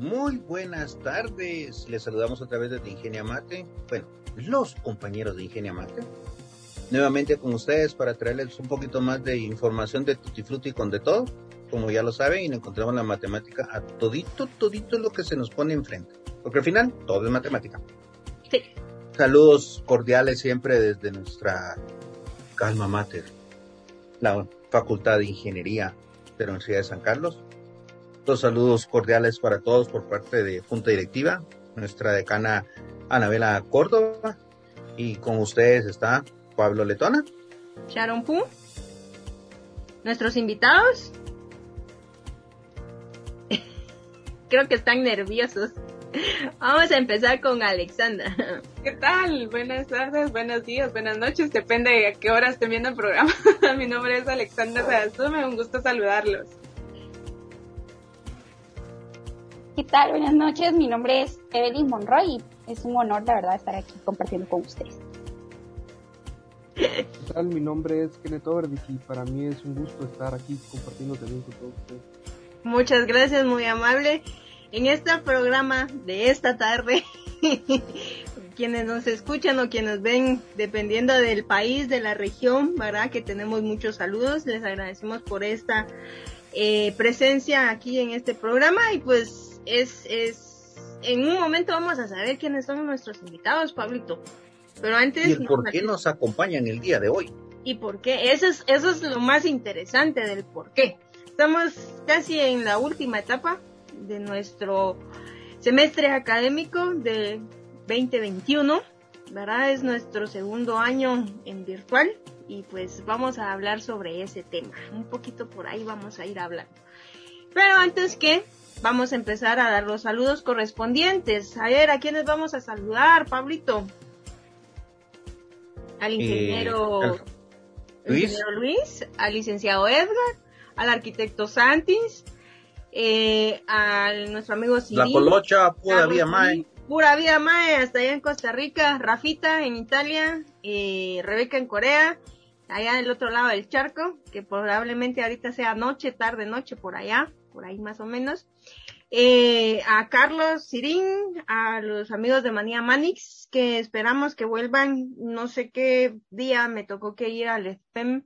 Muy buenas tardes. Les saludamos a través de Ingenia Mate. Bueno, los compañeros de Ingenia Mate. Nuevamente con ustedes para traerles un poquito más de información de Tutti Frutti con de todo. Como ya lo saben, y encontramos la matemática a todito, todito lo que se nos pone enfrente. Porque al final, todo es matemática. Sí. Saludos cordiales siempre desde nuestra calma mater, la Facultad de Ingeniería de la Universidad de San Carlos. Dos saludos cordiales para todos por parte de Junta Directiva, nuestra decana Anabela Córdoba, y con ustedes está Pablo Letona. Sharon Pu. Nuestros invitados. Creo que están nerviosos. Vamos a empezar con Alexandra. ¿Qué tal? Buenas tardes, buenos días, buenas noches, depende de a qué hora estén viendo el programa. Mi nombre es Alexandra Sadasume, un gusto saludarlos. ¿Qué tal? Buenas noches, mi nombre es Evelyn Monroy y es un honor, la verdad, estar aquí compartiendo con ustedes. ¿Qué tal? Mi nombre es Kenneth Overdich y para mí es un gusto estar aquí compartiendo también con todos ustedes. Muchas gracias, muy amable. En este programa de esta tarde, quienes nos escuchan o quienes ven, dependiendo del país, de la región, ¿verdad? Que tenemos muchos saludos, les agradecemos por esta eh, presencia aquí en este programa y pues es, es, en un momento vamos a saber quiénes son nuestros invitados, Pablito. Pero antes... ¿Y por qué nos acompañan el día de hoy? ¿Y por qué? Eso es, eso es lo más interesante del por qué. Estamos casi en la última etapa de nuestro semestre académico de 2021, ¿verdad? Es nuestro segundo año en virtual y pues vamos a hablar sobre ese tema. Un poquito por ahí vamos a ir hablando. Pero antes que vamos a empezar a dar los saludos correspondientes. A ver, ¿a quiénes vamos a saludar, Pablito? Al ingeniero, Eh, Luis. ingeniero Luis, al licenciado Edgar, al arquitecto Santis, eh, a nuestro amigo La Civil. Colocha, pura vía Mae. Pura vida Mae, hasta allá en Costa Rica, Rafita en Italia, eh, Rebeca en Corea, allá del otro lado del charco, que probablemente ahorita sea noche, tarde, noche, por allá, por ahí más o menos. Eh, a Carlos Sirín, a los amigos de Manía Manix, que esperamos que vuelvan, no sé qué día me tocó que ir al FEM,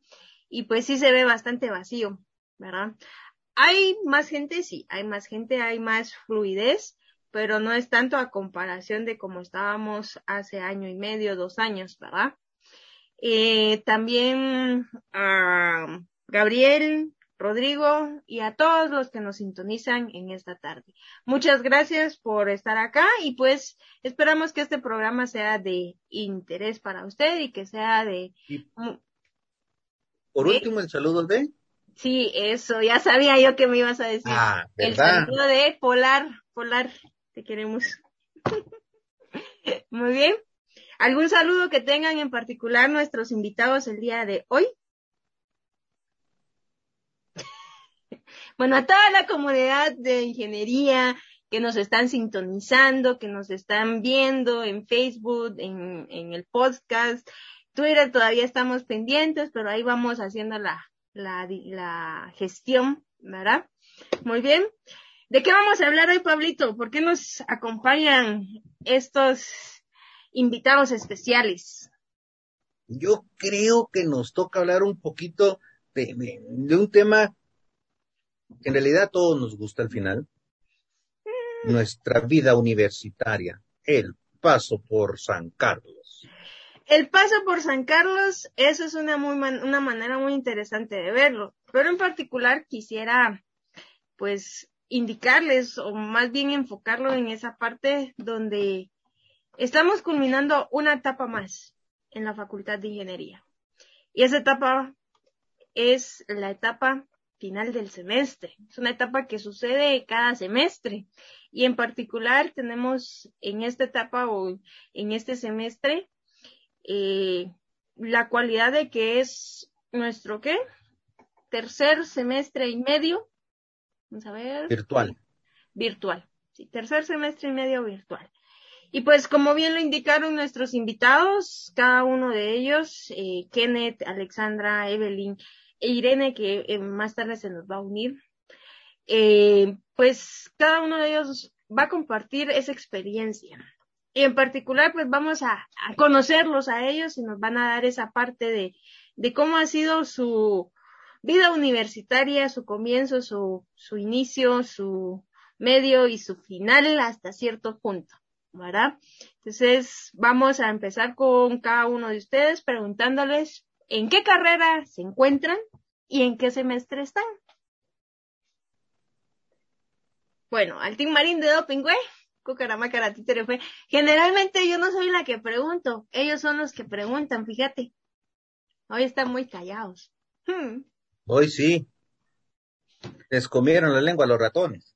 y pues sí se ve bastante vacío, ¿verdad? Hay más gente, sí, hay más gente, hay más fluidez, pero no es tanto a comparación de como estábamos hace año y medio, dos años, ¿verdad? Eh, también a Gabriel, Rodrigo y a todos los que nos sintonizan en esta tarde. Muchas gracias por estar acá y pues esperamos que este programa sea de interés para usted y que sea de... Y- Por último, el saludo de... Sí, eso, ya sabía yo que me ibas a decir. Ah, El saludo de Polar, Polar, te queremos. Muy bien. ¿Algún saludo que tengan en particular nuestros invitados el día de hoy? Bueno, a toda la comunidad de ingeniería que nos están sintonizando, que nos están viendo en Facebook, en, el podcast, Twitter todavía estamos pendientes, pero ahí vamos haciendo la, la, la gestión, ¿verdad? Muy bien. ¿De qué vamos a hablar hoy, Pablito? ¿Por qué nos acompañan estos invitados especiales? Yo creo que nos toca hablar un poquito de un tema que en realidad a todos nos gusta al final. Nuestra vida universitaria, el paso por San Carlos. El paso por San Carlos, eso es una muy man- una manera muy interesante de verlo, pero en particular quisiera pues indicarles o más bien enfocarlo en esa parte donde estamos culminando una etapa más en la Facultad de Ingeniería. Y esa etapa es la etapa final del semestre. Es una etapa que sucede cada semestre. Y en particular tenemos en esta etapa o en este semestre eh, la cualidad de que es nuestro qué? Tercer semestre y medio. Vamos a ver. Virtual. Virtual. Sí, tercer semestre y medio virtual. Y pues como bien lo indicaron nuestros invitados, cada uno de ellos, eh, Kenneth, Alexandra, Evelyn Irene, que eh, más tarde se nos va a unir, eh, pues cada uno de ellos va a compartir esa experiencia. Y en particular, pues vamos a, conocerlos a ellos y nos van a dar esa parte de, de cómo ha sido su vida universitaria, su comienzo, su, su inicio, su medio y su final hasta cierto punto, ¿verdad? Entonces, vamos a empezar con cada uno de ustedes preguntándoles en qué carrera se encuentran y en qué semestre están. Bueno, al Team Marín de Doping, güey. Títere fue. Generalmente yo no soy la que pregunto, ellos son los que preguntan, fíjate. Hoy están muy callados. Hmm. Hoy sí. Les comieron la lengua a los ratones.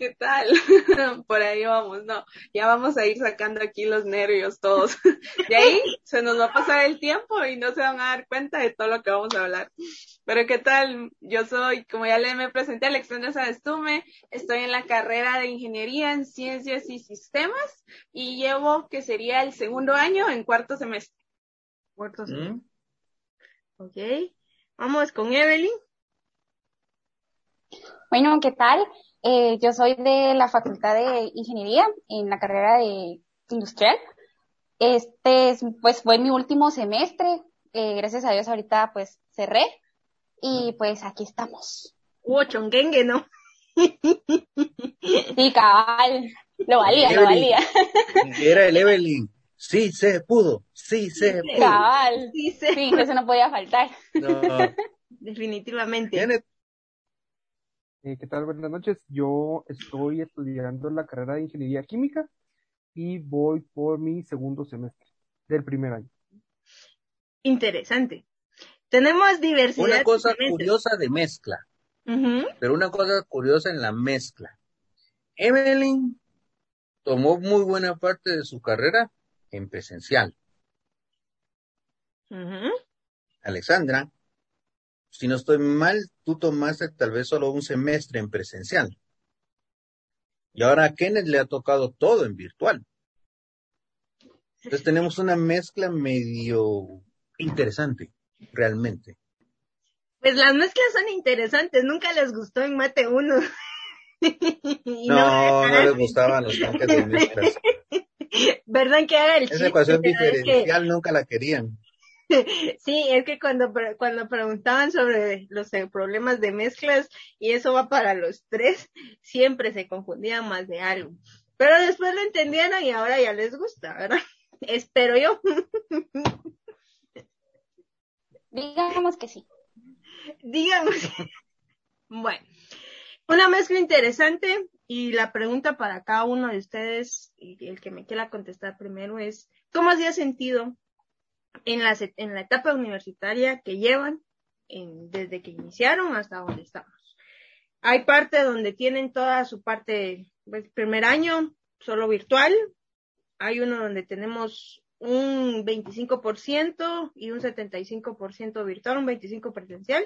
¿Qué tal? Por ahí vamos, no, ya vamos a ir sacando aquí los nervios todos. De ahí se nos va a pasar el tiempo y no se van a dar cuenta de todo lo que vamos a hablar. Pero ¿qué tal? Yo soy, como ya le me presenté, Alexandra Sadestume, estoy en la carrera de Ingeniería en Ciencias y Sistemas y llevo que sería el segundo año en cuarto semestre. Cuarto semestre. Mm. Ok. Vamos con Evelyn. Bueno, ¿qué tal? Eh, yo soy de la Facultad de Ingeniería en la carrera de Industrial. Este, pues fue mi último semestre. Eh, gracias a Dios ahorita pues cerré y pues aquí estamos. Hubo chonguengue, ¿no? Sí, cabal. Lo valía, lo valía. Era el Evelyn. Sí se pudo, sí se pudo. Cabal. Sí, sí eso no podía faltar. No. Definitivamente. Eh, ¿Qué tal? Buenas noches. Yo estoy estudiando la carrera de Ingeniería Química y voy por mi segundo semestre del primer año. Interesante. Tenemos diversidad. Una cosa curiosa de mezcla. Pero una cosa curiosa en la mezcla. Evelyn tomó muy buena parte de su carrera en presencial. Alexandra si no estoy mal, tú tomaste tal vez solo un semestre en presencial. Y ahora a Kenneth le ha tocado todo en virtual. Entonces tenemos una mezcla medio interesante, realmente. Pues las mezclas son interesantes, nunca les gustó en Mate 1. no, no, les gustaban los tanques de mezclas. ¿Verdad que era el Esa ecuación diferencial nunca la querían. Sí, es que cuando, cuando preguntaban sobre los eh, problemas de mezclas, y eso va para los tres, siempre se confundían más de algo. Pero después lo entendieron y ahora ya les gusta, ¿verdad? Espero yo. Digamos que sí. Digamos. Bueno, una mezcla interesante y la pregunta para cada uno de ustedes, y el que me quiera contestar primero es, ¿cómo se ha sentido en la, en la etapa universitaria que llevan desde que iniciaron hasta donde estamos. Hay parte donde tienen toda su parte, pues, primer año, solo virtual. Hay uno donde tenemos un 25% y un 75% virtual, un 25% presencial.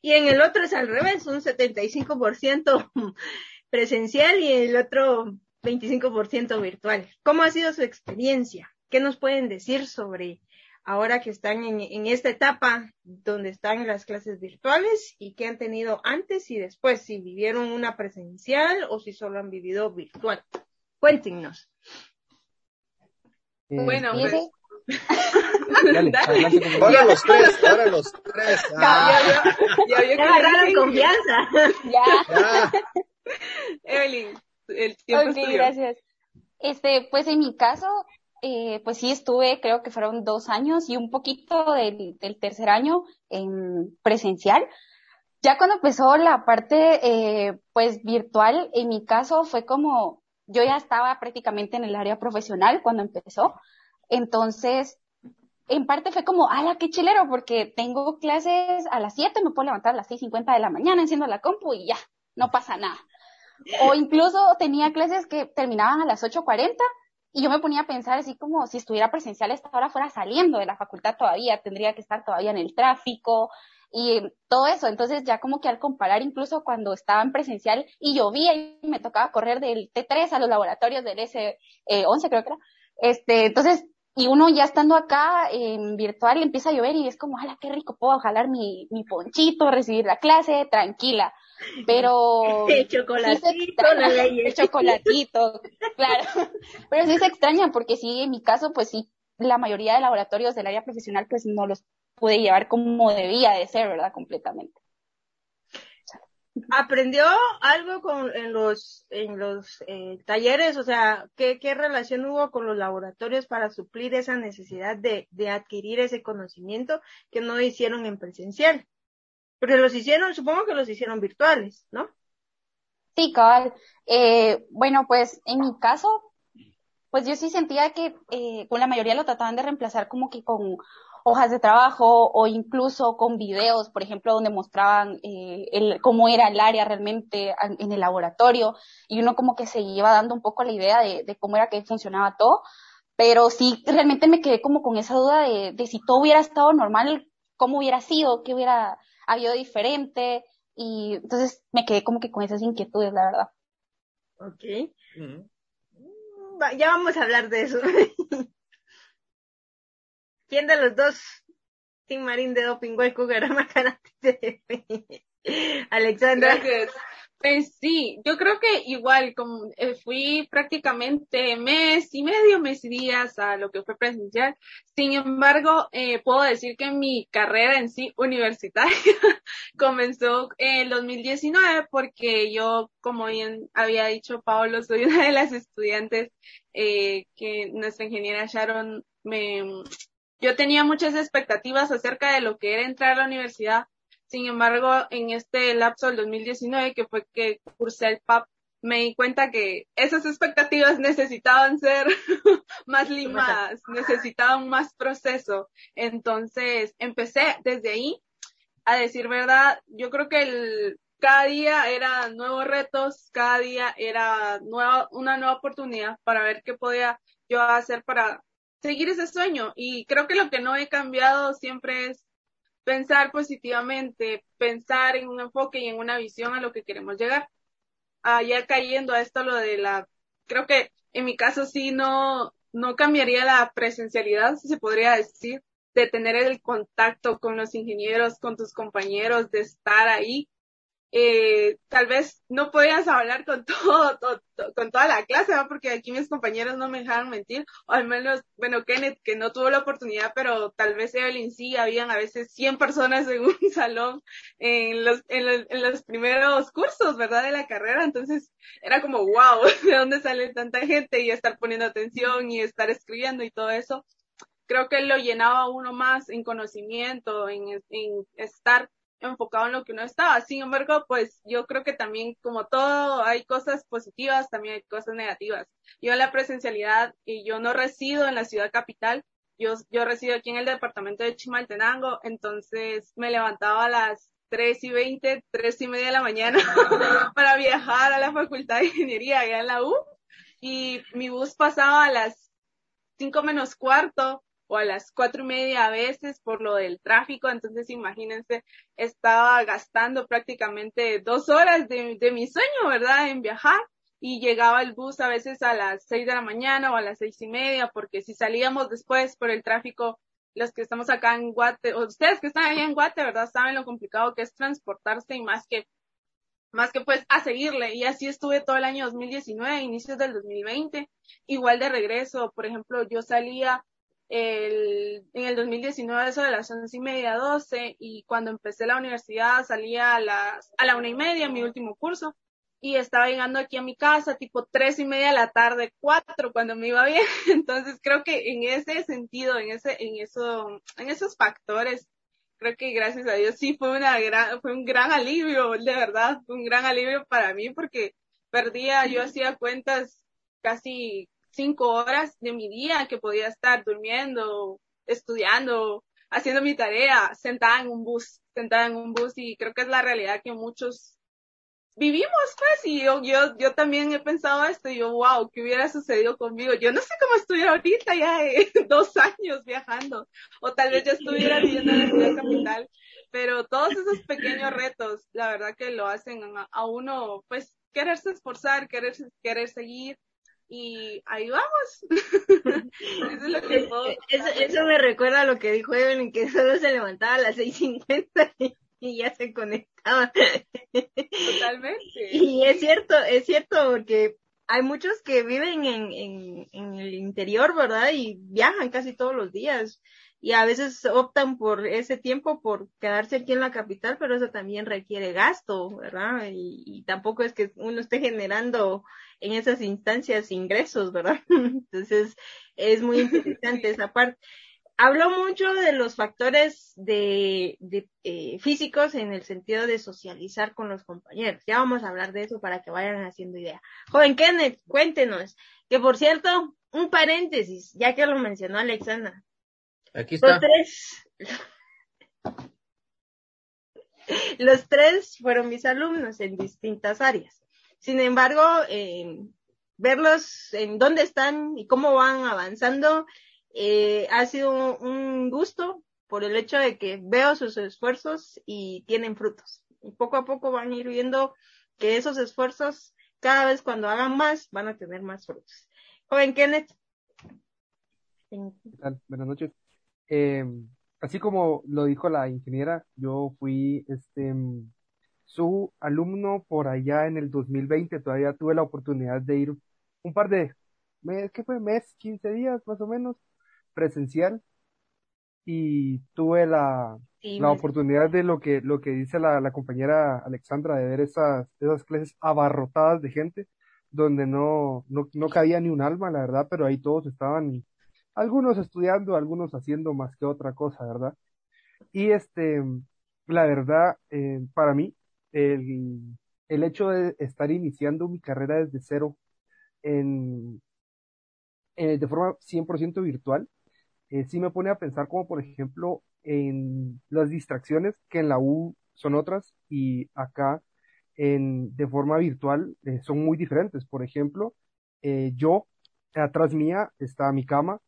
Y en el otro es al revés, un 75% presencial y el otro 25% virtual. ¿Cómo ha sido su experiencia? ¿Qué nos pueden decir sobre ahora que están en, esta etapa donde están las clases virtuales y que han tenido antes y después, si vivieron una presencial o si solo han vivido virtual. Cuéntenos. Eh, bueno, pues... ahora los tres, ahora los tres. Ah. Ya, ya, agarraron confianza. Ya. Evelyn, el tiempo Ok, gracias. Este, pues en mi caso, eh, pues sí estuve, creo que fueron dos años y un poquito del, tercer año en presencial. Ya cuando empezó la parte, eh, pues virtual, en mi caso fue como, yo ya estaba prácticamente en el área profesional cuando empezó. Entonces, en parte fue como, ala, qué chilero, porque tengo clases a las 7, me puedo levantar a las 6.50 de la mañana, enciendo la compu y ya, no pasa nada. O incluso tenía clases que terminaban a las 8.40 y yo me ponía a pensar así como si estuviera presencial esta hora fuera saliendo de la facultad todavía, tendría que estar todavía en el tráfico y todo eso. Entonces ya como que al comparar incluso cuando estaba en presencial y llovía y me tocaba correr del T3 a los laboratorios del S11 creo que era, este, entonces y uno ya estando acá en virtual empieza a llover y es como, ¡hala, qué rico! Puedo jalar mi, mi ponchito, recibir la clase, tranquila. Pero... El chocolatito, la ley. El chocolatito, claro. Pero sí se extraña porque sí, en mi caso, pues sí, la mayoría de laboratorios del área profesional pues no los pude llevar como debía de ser, ¿verdad? Completamente. ¿Aprendió algo con, en los, en los eh, talleres? O sea, ¿qué, ¿qué relación hubo con los laboratorios para suplir esa necesidad de, de adquirir ese conocimiento que no hicieron en presencial? Porque los hicieron, supongo que los hicieron virtuales, ¿no? Sí, cabal. Eh, bueno, pues en mi caso, pues yo sí sentía que eh, con la mayoría lo trataban de reemplazar como que con hojas de trabajo o incluso con videos, por ejemplo, donde mostraban eh, el, cómo era el área realmente en el laboratorio y uno como que se iba dando un poco la idea de, de cómo era que funcionaba todo, pero sí realmente me quedé como con esa duda de, de si todo hubiera estado normal, cómo hubiera sido, qué hubiera habido diferente y entonces me quedé como que con esas inquietudes, la verdad. Ok. Mm. Ya vamos a hablar de eso. ¿Quién de los dos, Tim Marín de Doping Hueco, Karate Alexandra. Gracias. Pues sí, yo creo que igual, como eh, fui prácticamente mes y medio, mes y días a lo que fue presencial. Sin embargo, eh, puedo decir que mi carrera en sí universitaria comenzó en 2019 porque yo, como bien había dicho Pablo, soy una de las estudiantes eh, que nuestra ingeniera Sharon me yo tenía muchas expectativas acerca de lo que era entrar a la universidad. Sin embargo, en este lapso del 2019, que fue que cursé el PAP, me di cuenta que esas expectativas necesitaban ser más limadas, necesitaban más proceso. Entonces, empecé desde ahí a decir verdad. Yo creo que el, cada día era nuevos retos, cada día era nueva, una nueva oportunidad para ver qué podía yo hacer para seguir ese sueño. Y creo que lo que no he cambiado siempre es pensar positivamente, pensar en un enfoque y en una visión a lo que queremos llegar. Ah, ya cayendo a esto lo de la, creo que en mi caso sí no, no cambiaría la presencialidad, si se podría decir, de tener el contacto con los ingenieros, con tus compañeros, de estar ahí eh, tal vez no podías hablar con todo, con toda la clase, porque aquí mis compañeros no me dejaron mentir, o al menos, bueno, Kenneth, que no tuvo la oportunidad, pero tal vez Evelyn sí, habían a veces 100 personas en un salón en los, en los, en los primeros cursos, ¿verdad? De la carrera, entonces era como, wow, ¿de dónde sale tanta gente? Y estar poniendo atención y estar escribiendo y todo eso. Creo que lo llenaba uno más en conocimiento, en, en estar enfocado en lo que uno estaba. Sin embargo, pues yo creo que también, como todo, hay cosas positivas, también hay cosas negativas. Yo en la presencialidad, y yo no resido en la ciudad capital, yo, yo resido aquí en el departamento de Chimaltenango, entonces me levantaba a las tres y veinte, tres y media de la mañana para viajar a la Facultad de Ingeniería allá en la U, y mi bus pasaba a las cinco menos cuarto, o a las cuatro y media a veces por lo del tráfico. Entonces, imagínense, estaba gastando prácticamente dos horas de, de mi sueño, ¿verdad? En viajar y llegaba el bus a veces a las seis de la mañana o a las seis y media, porque si salíamos después por el tráfico, los que estamos acá en Guate, o ustedes que están allá en Guate, ¿verdad? Saben lo complicado que es transportarse y más que, más que pues a seguirle. Y así estuve todo el año 2019, inicios del 2020, igual de regreso. Por ejemplo, yo salía el, en el 2019 eso de las once y media, doce, y cuando empecé la universidad salía a las, a la una y media, mi último curso, y estaba llegando aquí a mi casa tipo tres y media de la tarde, cuatro, cuando me iba bien. Entonces creo que en ese sentido, en ese, en eso, en esos factores, creo que gracias a Dios sí fue una gran, fue un gran alivio, de verdad, fue un gran alivio para mí porque perdía, yo hacía cuentas casi cinco horas de mi día que podía estar durmiendo, estudiando, haciendo mi tarea, sentada en un bus, sentada en un bus y creo que es la realidad que muchos vivimos pues y yo, yo, yo también he pensado esto y yo, wow, ¿qué hubiera sucedido conmigo? Yo no sé cómo estuviera ahorita ya dos años viajando o tal vez ya estuviera viviendo en la ciudad capital, pero todos esos pequeños retos, la verdad que lo hacen a, a uno pues quererse esforzar, querer, querer seguir y ahí vamos. eso, es lo que puedo eso, eso, me recuerda a lo que dijo Evelyn, que solo se levantaba a las 6.50 y ya se conectaba. Totalmente. Y es cierto, es cierto, porque hay muchos que viven en, en, en el interior, ¿verdad? Y viajan casi todos los días y a veces optan por ese tiempo por quedarse aquí en la capital, pero eso también requiere gasto, ¿verdad? Y, y, tampoco es que uno esté generando en esas instancias ingresos, ¿verdad? Entonces es muy interesante esa parte. Habló mucho de los factores de, de eh, físicos en el sentido de socializar con los compañeros. Ya vamos a hablar de eso para que vayan haciendo idea. Joven Kenneth, cuéntenos, que por cierto, un paréntesis, ya que lo mencionó Alexandra, Aquí está. los tres, los tres fueron mis alumnos en distintas áreas. Sin embargo, eh, verlos en dónde están y cómo van avanzando eh, ha sido un gusto por el hecho de que veo sus esfuerzos y tienen frutos. Y poco a poco van a ir viendo que esos esfuerzos, cada vez cuando hagan más, van a tener más frutos. Joven Kenneth. Buenas noches. Eh, así como lo dijo la ingeniera, yo fui este su alumno por allá en el 2020, todavía tuve la oportunidad de ir un par de mes, ¿qué fue? Mes, 15 días más o menos, presencial, y tuve la, Sí, la oportunidad de lo que, lo que dice la, la compañera Alexandra, de ver esas, esas clases abarrotadas de gente, donde no, no, no cabía ni un alma, la verdad, pero ahí todos estaban, algunos estudiando, algunos haciendo más que otra cosa, ¿verdad? Y este, la verdad, eh, para mí, el, el hecho de estar iniciando mi carrera desde cero en, eh, de forma 100% virtual, eh, sí me pone a pensar como por ejemplo en las distracciones que en la U son otras y acá en, de forma virtual son muy diferentes. Por ejemplo, eh, yo, atrás mía está mi cama,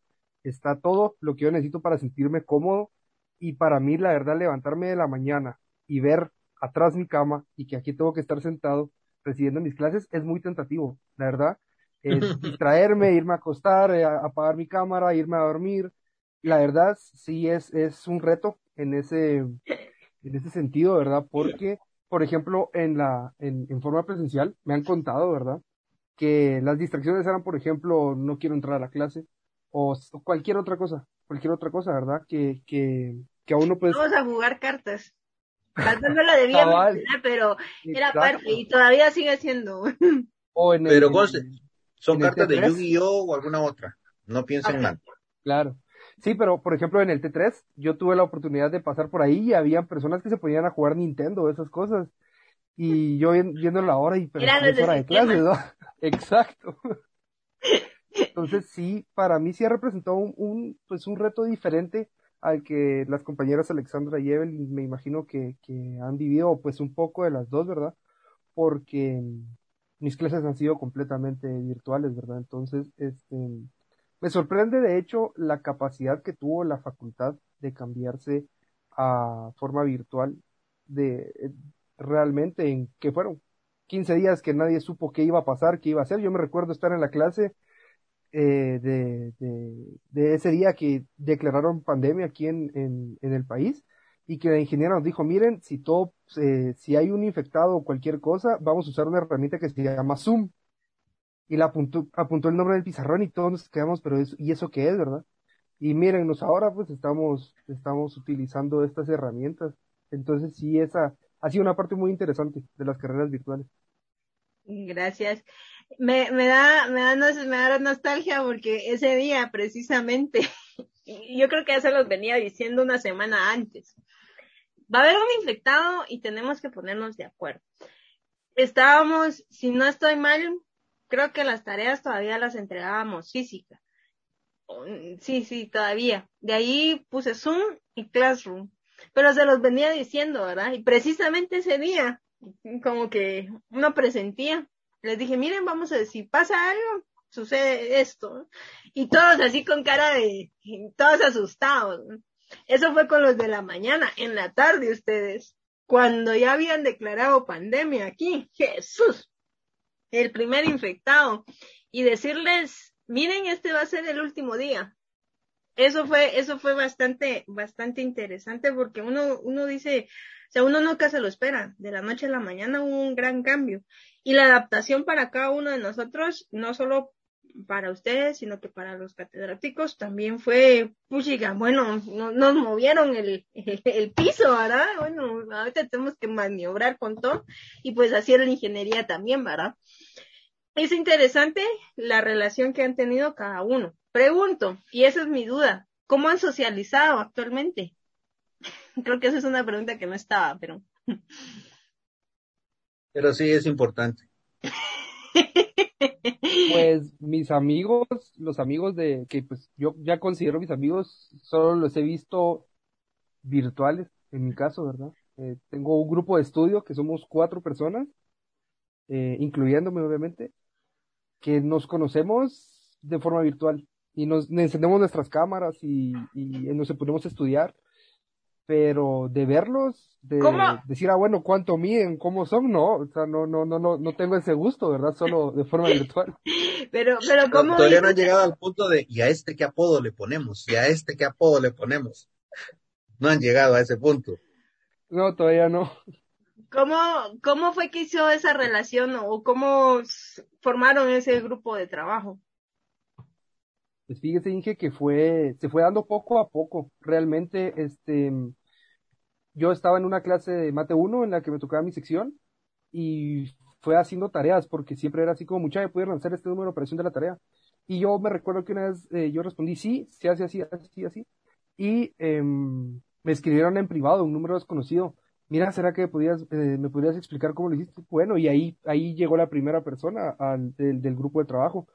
está todo lo que yo necesito para sentirme cómodo y para mí la verdad levantarme de la mañana y ver atrás mi cama y que aquí tengo que estar sentado recibiendo mis clases es muy tentativo, la verdad. Es distraerme, irme a acostar, eh, a- apagar mi cámara, irme a dormir. La verdad, sí es, es un reto en ese, en ese sentido, ¿verdad? Porque, por ejemplo, en la, en, en forma presencial, me han contado, ¿verdad? Que las distracciones eran, por ejemplo, no quiero entrar a la clase, o, cualquier otra cosa, cualquier otra cosa, ¿verdad? Que, que, que a uno pues, Vamos a jugar cartas. Tal vez no lo debía mencionar, pero era Exacto. parte y todavía sigue siendo. o en el- Pero el- Son en cartas de T3. Yu-Gi-Oh o alguna otra. No piensen mal. Claro. Sí, pero por ejemplo en el T3 yo tuve la oportunidad de pasar por ahí y había personas que se ponían a jugar Nintendo, esas cosas. Y yo vi- viendo la hora y pero es hora de clases, ¿no? Exacto. Entonces sí, para mí sí ha representado un, pues un reto diferente al que las compañeras Alexandra y Evelyn me imagino que, que han vivido pues un poco de las dos, ¿verdad? Porque mis clases han sido completamente virtuales, ¿verdad? Entonces, este, me sorprende de hecho la capacidad que tuvo la facultad de cambiarse a forma virtual de eh, realmente en que fueron 15 días que nadie supo qué iba a pasar, qué iba a hacer. Yo me recuerdo estar en la clase eh, de, de, ese día que declararon pandemia aquí en, en, en el país y que la ingeniera nos dijo, miren, si todo, eh, si hay un infectado o cualquier cosa, vamos a usar una herramienta que se llama Zoom. Y la apuntó, apuntó el nombre del pizarrón y todos nos quedamos, pero eso, ¿y eso qué es, verdad? Y mírennos ahora, pues estamos, estamos utilizando estas herramientas. Entonces sí, esa ha sido una parte muy interesante de las carreras virtuales. Gracias. Me, me da, me da, me da nostalgia porque ese día precisamente, yo creo que ya se los venía diciendo una semana antes. Va a haber un infectado y tenemos que ponernos de acuerdo. Estábamos, si no estoy mal, creo que las tareas todavía las entregábamos física. Sí, sí, todavía. De ahí puse Zoom y Classroom. Pero se los venía diciendo, ¿verdad? Y precisamente ese día, como que uno presentía. Les dije, miren, vamos a si pasa algo, sucede esto. Y todos así con cara de, todos asustados. Eso fue con los de la mañana. En la tarde ustedes, cuando ya habían declarado pandemia aquí, Jesús. el primer infectado y decirles, miren, este va a ser el último día. Eso fue, eso fue bastante, bastante interesante porque uno, uno dice, sea, uno nunca se lo espera. De la noche a la mañana hubo un gran cambio. Y la adaptación para cada uno de nosotros, no solo para ustedes, sino que para los catedráticos también fue, puchiga, bueno, no, nos movieron el, el, piso, ¿verdad? Bueno, ahorita tenemos que maniobrar con todo y pues así era la ingeniería también, ¿verdad? Es interesante la relación que han tenido cada uno. Pregunto, y esa es mi duda, ¿cómo han socializado actualmente? Creo que esa es una pregunta que no estaba, pero... Pero sí es importante. Pues mis amigos, los amigos de que pues yo ya considero mis amigos, solo los he visto virtuales, en mi caso, ¿verdad? Eh, tengo un grupo de estudio que somos cuatro personas, eh, incluyéndome obviamente, que nos conocemos de forma virtual y nos encendemos nuestras cámaras y, y nos ponemos a estudiar pero de verlos, de decir, ah, bueno, cuánto miden, cómo son, no, o sea, no, no, no, no, no tengo ese gusto, ¿verdad? Solo de forma virtual. pero, pero, ¿cómo? Todavía no han llegado al punto de, ¿y a este qué apodo le ponemos? ¿Y a este qué apodo le ponemos? No han llegado a ese punto. No, todavía no. ¿Cómo, cómo fue que hizo esa relación o cómo formaron ese grupo de trabajo? Pues fíjese, que fue, se fue dando poco a poco. Realmente, este, yo estaba en una clase de mate 1 en la que me tocaba mi sección y fue haciendo tareas porque siempre era así como, mucha, ¿me pudieron hacer este número de operación de la tarea? Y yo me recuerdo que una vez eh, yo respondí, sí, se hace así, así, así. Y em, me escribieron en privado un número desconocido. Mira, ¿será que podías, eh, me podrías explicar cómo lo hiciste? Bueno, y ahí, ahí llegó la primera persona del, del grupo de trabajo.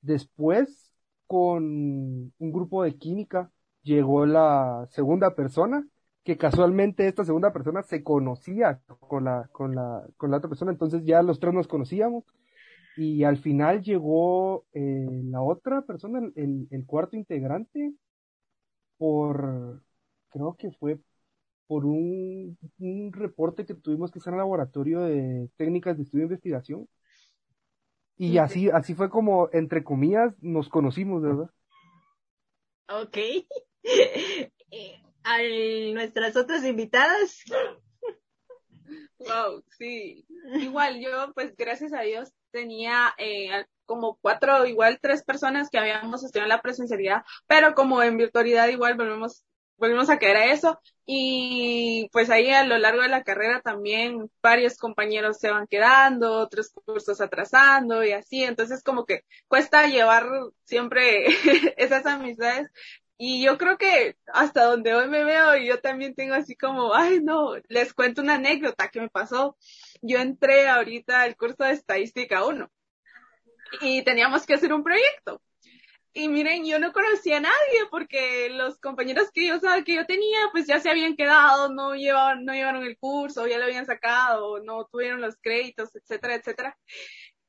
Después, con un grupo de química, llegó la segunda persona, que casualmente esta segunda persona se conocía con la, con la, con la otra persona, entonces ya los tres nos conocíamos, y al final llegó eh, la otra persona, el, el cuarto integrante, por, creo que fue por un, un reporte que tuvimos que hacer en el laboratorio de técnicas de estudio e investigación, y así, así fue como, entre comillas, nos conocimos, ¿verdad? Ok. Eh, a nuestras otras invitadas. Wow, sí. Igual yo, pues gracias a Dios, tenía eh, como cuatro, igual tres personas que habíamos estudiado en la presencialidad, pero como en virtualidad igual volvemos volvimos a caer a eso. Y pues ahí a lo largo de la carrera también varios compañeros se van quedando, otros cursos atrasando y así, entonces como que cuesta llevar siempre esas amistades. Y yo creo que hasta donde hoy me veo yo también tengo así como, ay no, les cuento una anécdota que me pasó. Yo entré ahorita al curso de estadística 1 y teníamos que hacer un proyecto y miren, yo no conocía a nadie porque los compañeros que yo sabía que yo tenía, pues ya se habían quedado, no llevaron, no llevaron el curso, ya lo habían sacado, no tuvieron los créditos, etcétera, etcétera.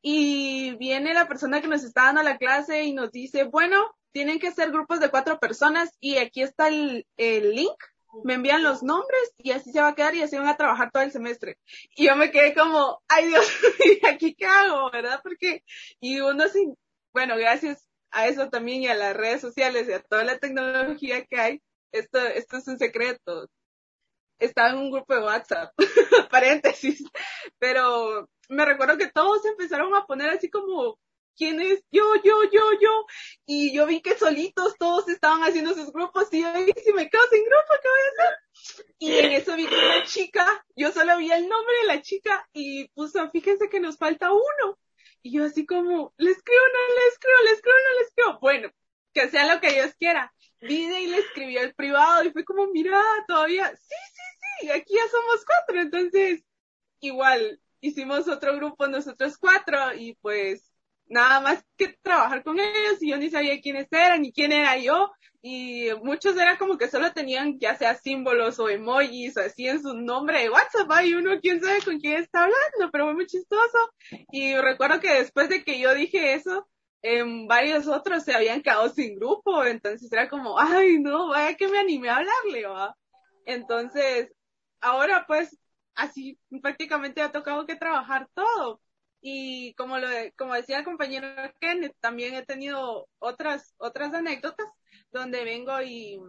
Y viene la persona que nos está dando la clase y nos dice, bueno, tienen que ser grupos de cuatro personas y aquí está el, el link, me envían los nombres y así se va a quedar y así van a trabajar todo el semestre. Y yo me quedé como, ay Dios, ¿y aquí qué hago? ¿Verdad? Porque, y uno sin, bueno, gracias a eso también y a las redes sociales y a toda la tecnología que hay, esto, esto es un secreto. Estaba en un grupo de WhatsApp, paréntesis, pero me recuerdo que todos empezaron a poner así como, ¿quién es? Yo, yo, yo, yo. Y yo vi que solitos todos estaban haciendo sus grupos y yo, si me quedo sin grupo, ¿qué voy a hacer? Y en eso vi que una chica, yo solo vi el nombre de la chica y puso, fíjense que nos falta uno. Y yo así como, le escribo, no le escribo, le escribo, no le escribo. Bueno, que sea lo que Dios quiera. Vine y le escribió al privado y fue como, mira, todavía, sí, sí, sí, aquí ya somos cuatro. Entonces, igual, hicimos otro grupo nosotros cuatro y pues nada más que trabajar con ellos y yo ni sabía quiénes eran ni quién era yo y muchos era como que solo tenían ya sea símbolos o emojis o así en su nombre de WhatsApp y uno quién sabe con quién está hablando pero muy chistoso. Y recuerdo que después de que yo dije eso en varios otros se habían quedado sin grupo entonces era como ay no vaya que me animé a hablarle va entonces ahora pues así prácticamente ha tocado que trabajar todo Y como lo como decía el compañero Kenneth, también he tenido otras, otras anécdotas donde vengo y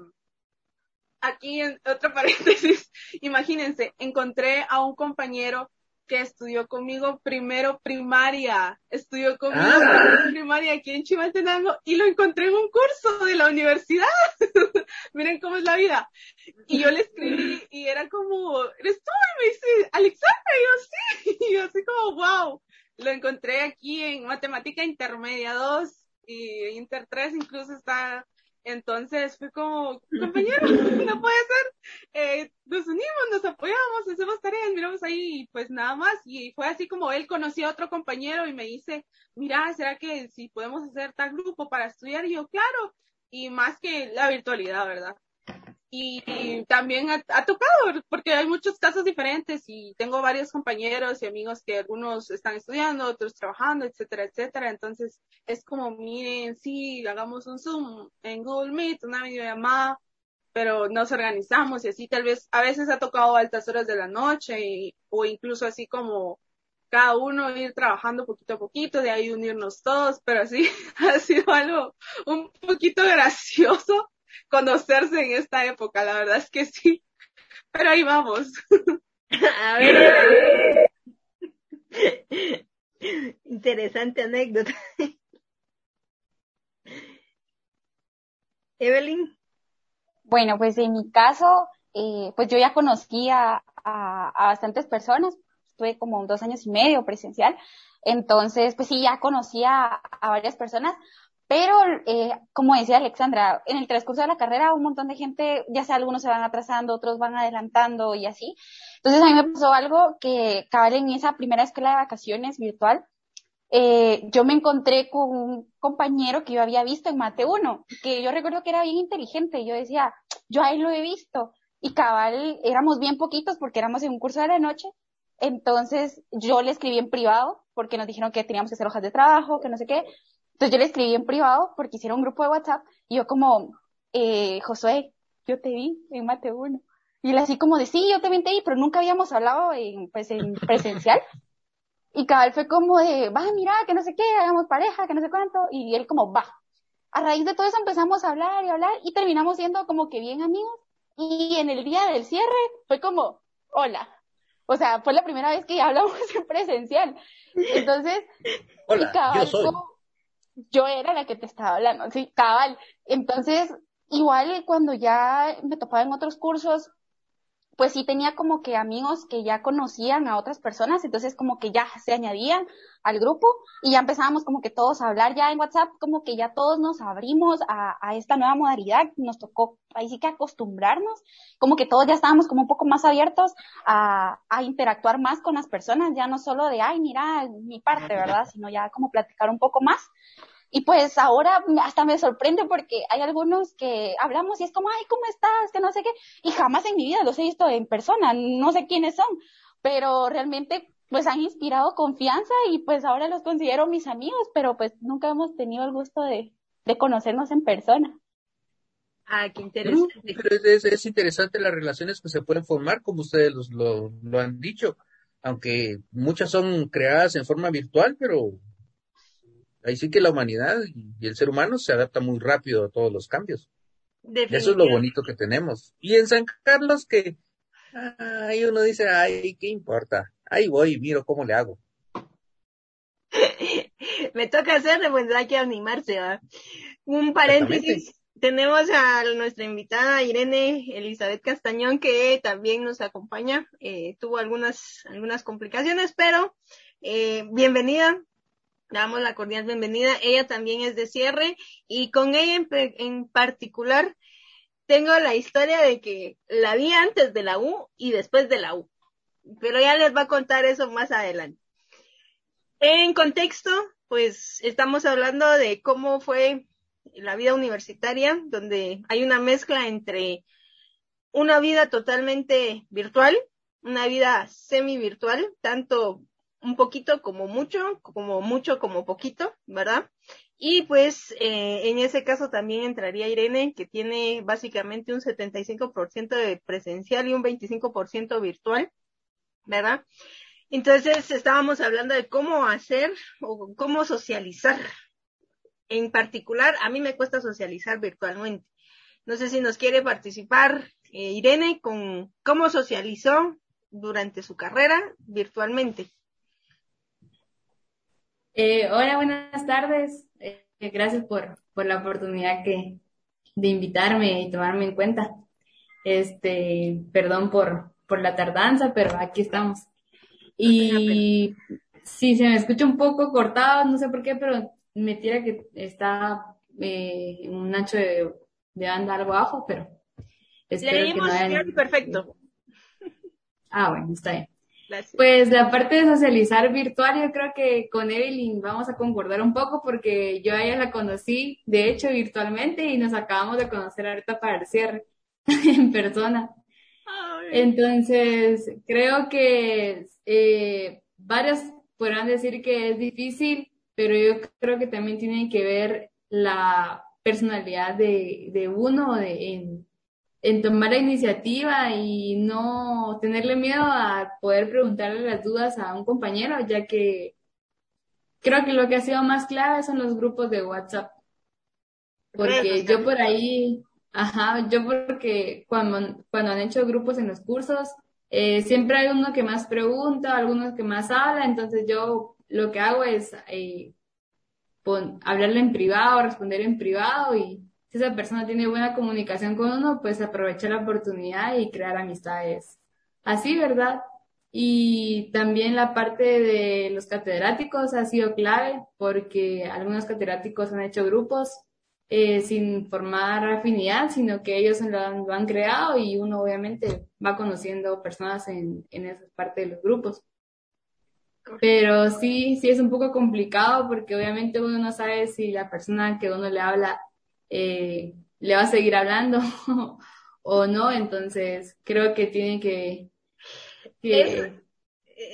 aquí en otro paréntesis, imagínense, encontré a un compañero que estudió conmigo primero primaria, estudió conmigo Ah. primaria aquí en Chimaltenango y lo encontré en un curso de la universidad. Miren cómo es la vida. Y yo le escribí y era como, ¿eres tú? Y me dice, Alexandra, y yo sí. Y yo así como, wow. Lo encontré aquí en matemática intermedia 2 y inter 3 incluso está entonces fue como, compañero, no puede ser. Eh, nos unimos, nos apoyamos, hacemos tareas, miramos ahí y pues nada más. Y fue así como él conocía a otro compañero y me dice, mira, ¿será que si podemos hacer tal grupo para estudiar? Y yo, claro. Y más que la virtualidad, ¿verdad? Y, también ha, ha tocado, porque hay muchos casos diferentes y tengo varios compañeros y amigos que algunos están estudiando, otros trabajando, etcétera, etcétera. Entonces es como, miren, sí, hagamos un Zoom en Google Meet, una videollamada, pero nos organizamos y así tal vez a veces ha tocado altas horas de la noche y, o incluso así como cada uno ir trabajando poquito a poquito, de ahí unirnos todos, pero sí ha sido algo un poquito gracioso conocerse en esta época, la verdad es que sí, pero ahí vamos. A ver. Interesante anécdota. Evelyn. Bueno, pues en mi caso, eh, pues yo ya conocía a, a bastantes personas, estuve como dos años y medio presencial, entonces pues sí, ya conocía a varias personas, pero eh, como decía Alexandra, en el transcurso de la carrera un montón de gente, ya sea algunos se van atrasando, otros van adelantando y así. Entonces a mí me pasó algo que cabal en esa primera escuela de vacaciones virtual, eh, yo me encontré con un compañero que yo había visto en Mate 1, que yo recuerdo que era bien inteligente. Yo decía, yo ahí lo he visto. Y cabal, éramos bien poquitos porque éramos en un curso de la noche. Entonces yo le escribí en privado porque nos dijeron que teníamos que hacer hojas de trabajo, que no sé qué. Entonces yo le escribí en privado porque hicieron un grupo de WhatsApp y yo como, eh, Josué, yo te vi en Mate 1. Y él así como de, sí, yo también te vi, pero nunca habíamos hablado en, pues, en presencial. Y cabal fue como de, va, mira, que no sé qué, hagamos pareja, que no sé cuánto. Y él como, va. A raíz de todo eso empezamos a hablar y hablar y terminamos siendo como que bien amigos. Y en el día del cierre fue como, hola. O sea, fue la primera vez que hablamos en presencial. Entonces, Hola, y cabal, yo soy. como- yo era la que te estaba hablando, sí, cabal. Entonces, igual cuando ya me topaba en otros cursos, pues sí tenía como que amigos que ya conocían a otras personas, entonces como que ya se añadían al grupo y ya empezábamos como que todos a hablar ya en WhatsApp, como que ya todos nos abrimos a, a esta nueva modalidad, nos tocó ahí sí que acostumbrarnos, como que todos ya estábamos como un poco más abiertos a, a interactuar más con las personas, ya no solo de, ay, mira, mi parte, ¿verdad? Sino ya como platicar un poco más. Y pues ahora hasta me sorprende porque hay algunos que hablamos y es como, ay, ¿cómo estás? Que no sé qué. Y jamás en mi vida los he visto en persona, no sé quiénes son, pero realmente pues han inspirado confianza y pues ahora los considero mis amigos, pero pues nunca hemos tenido el gusto de, de conocernos en persona. Ah, qué No, interesante. pero es, es- es interesante las relaciones que se pueden formar, como ustedes los- lo, lo han dicho, aunque muchas son creadas en forma virtual, pero ahí sí que la humanidad y, el ser humano se adapta muy rápido a todos los cambios. Eso es lo bonito que tenemos. Y en San Carlos que, ay, uno dice, ay, ¿qué importa? Ahí voy y miro cómo le hago. Me toca hacerle, pues hay que animarse, ¿va? Un paréntesis. Tenemos a nuestra invitada Irene Elizabeth Castañón que también nos acompaña. Eh, tuvo algunas, algunas complicaciones, pero eh, bienvenida. Damos la cordial bienvenida. Ella también es de cierre y con ella en, en particular tengo la historia de que la vi antes de la U y después de la U. Pero ya les va a contar eso más adelante. En contexto, pues estamos hablando de cómo fue la vida universitaria, donde hay una mezcla entre una vida totalmente virtual, una vida semi-virtual, tanto un poquito como mucho, como mucho como poquito, ¿verdad? Y pues eh, en ese caso también entraría Irene, que tiene básicamente un 75% de presencial y un 25% virtual, ¿verdad? Entonces estábamos hablando de cómo hacer o cómo socializar. En particular, a mí me cuesta socializar virtualmente. No sé si nos quiere participar eh, Irene con cómo socializó durante su carrera virtualmente. Eh, hola, buenas tardes. Eh, gracias por, por la oportunidad que, de invitarme y tomarme en cuenta. Este, perdón por, por la tardanza, pero aquí estamos. Y si se me escucha un poco cortado, no sé por qué, pero me tira que está eh, un ancho de, de banda algo bajo, pero espero que no perfecto. Ah, bueno, está bien. Pues la parte de socializar virtual, yo creo que con Evelyn vamos a concordar un poco porque yo a ella la conocí, de hecho, virtualmente y nos acabamos de conocer ahorita para el cierre en persona. Entonces, creo que eh, varios podrán decir que es difícil, pero yo creo que también tiene que ver la personalidad de, de uno de, en, en tomar la iniciativa y no tenerle miedo a poder preguntarle las dudas a un compañero, ya que creo que lo que ha sido más clave son los grupos de WhatsApp. Porque yo por ahí, ajá, yo porque cuando, cuando han hecho grupos en los cursos, eh, siempre hay uno que más pregunta, algunos que más habla, entonces yo lo que hago es eh, hablarle en privado, responder en privado y si esa persona tiene buena comunicación con uno, pues aprovechar la oportunidad y crear amistades. Así, ¿verdad? Y también la parte de los catedráticos ha sido clave porque algunos catedráticos han hecho grupos eh, sin formar afinidad, sino que ellos lo han, creado y uno obviamente va conociendo personas en, en esa parte de los grupos. Pero sí, sí es un poco complicado porque obviamente uno no sabe si la persona que uno le habla eh, le va a seguir hablando o no, entonces creo que tiene que...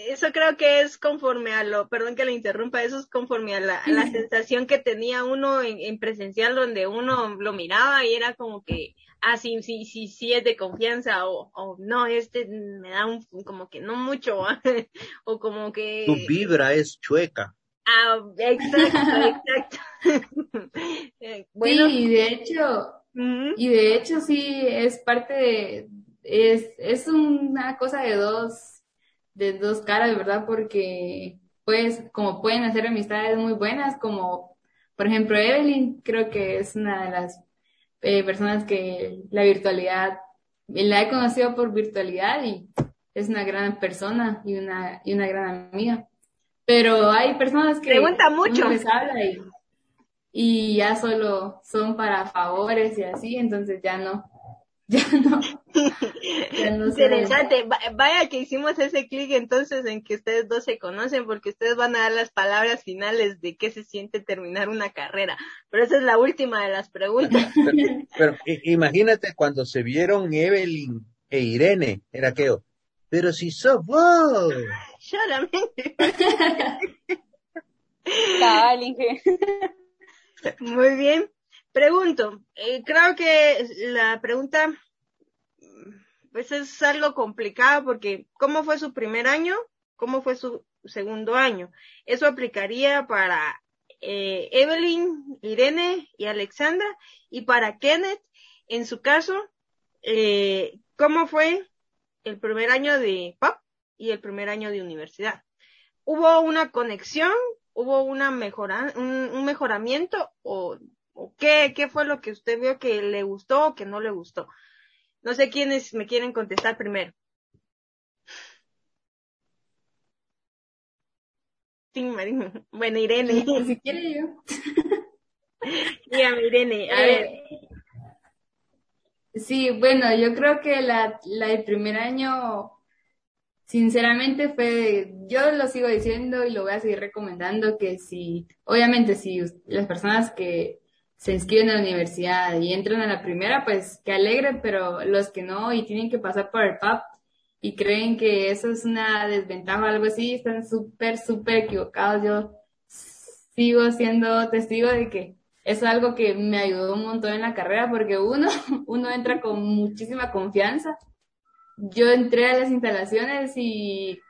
Eso, creo que es conforme a lo, perdón que le interrumpa, eso es conforme a la, la sensación que tenía uno en, presencial donde uno lo miraba y era como que, ah, sí, sí, sí, sí es de confianza o, o no, este me da un, como que no mucho, o como que... Tu vibra es chueca. Ah, exacto, exacto. Eh, bueno. Sí, y de hecho, y de hecho sí es parte de, es, es una cosa de dos, de dos caras, ¿verdad? Porque pues como pueden hacer amistades muy buenas, como por ejemplo Evelyn, creo que es una de las eh, personas que la virtualidad, la he conocido por virtualidad y es una gran persona y una, y una gran amiga. Pero hay personas que pregunta mucho les habla y, y ya solo son para favores y así, entonces ya no, ya no. Ya no Interesante, vaya que hicimos ese clic entonces en que ustedes dos se conocen porque ustedes van a dar las palabras finales de qué se siente terminar una carrera, pero esa es la última de las preguntas. Pero, imagínate cuando se vieron Evelyn e Irene, era que, pero si sos vos. Solamente. Muy bien. Pregunto, eh, creo que la pregunta pues es algo complicado porque ¿cómo fue su primer año? ¿Cómo fue su segundo año? Eso aplicaría para eh, Evelyn, Irene y Alexandra y para Kenneth, en su caso, eh, ¿cómo fue el primer año de POP y el primer año de universidad. ¿Hubo una conexión? ¿Hubo una mejora, un, mejoramiento? ¿O, qué, qué fue lo que usted vio que le gustó o que no le gustó? No sé quiénes me quieren contestar primero. Sí, Bueno, Irene. Si quiere yo. Dígame, Irene. A ver. Sí, bueno, yo creo que la, la el primer año, sinceramente fue, yo lo sigo diciendo y lo voy a seguir recomendando que si, obviamente si las personas que se inscriben a la universidad y entran a la primera, pues que alegren, pero los que no y tienen que pasar por el PAP y creen que eso es una desventaja o algo así, están súper, súper equivocados. Yo sigo siendo testigo de que es algo que me ayudó un montón en la carrera porque uno, uno entra con muchísima confianza. Yo entré a las instalaciones y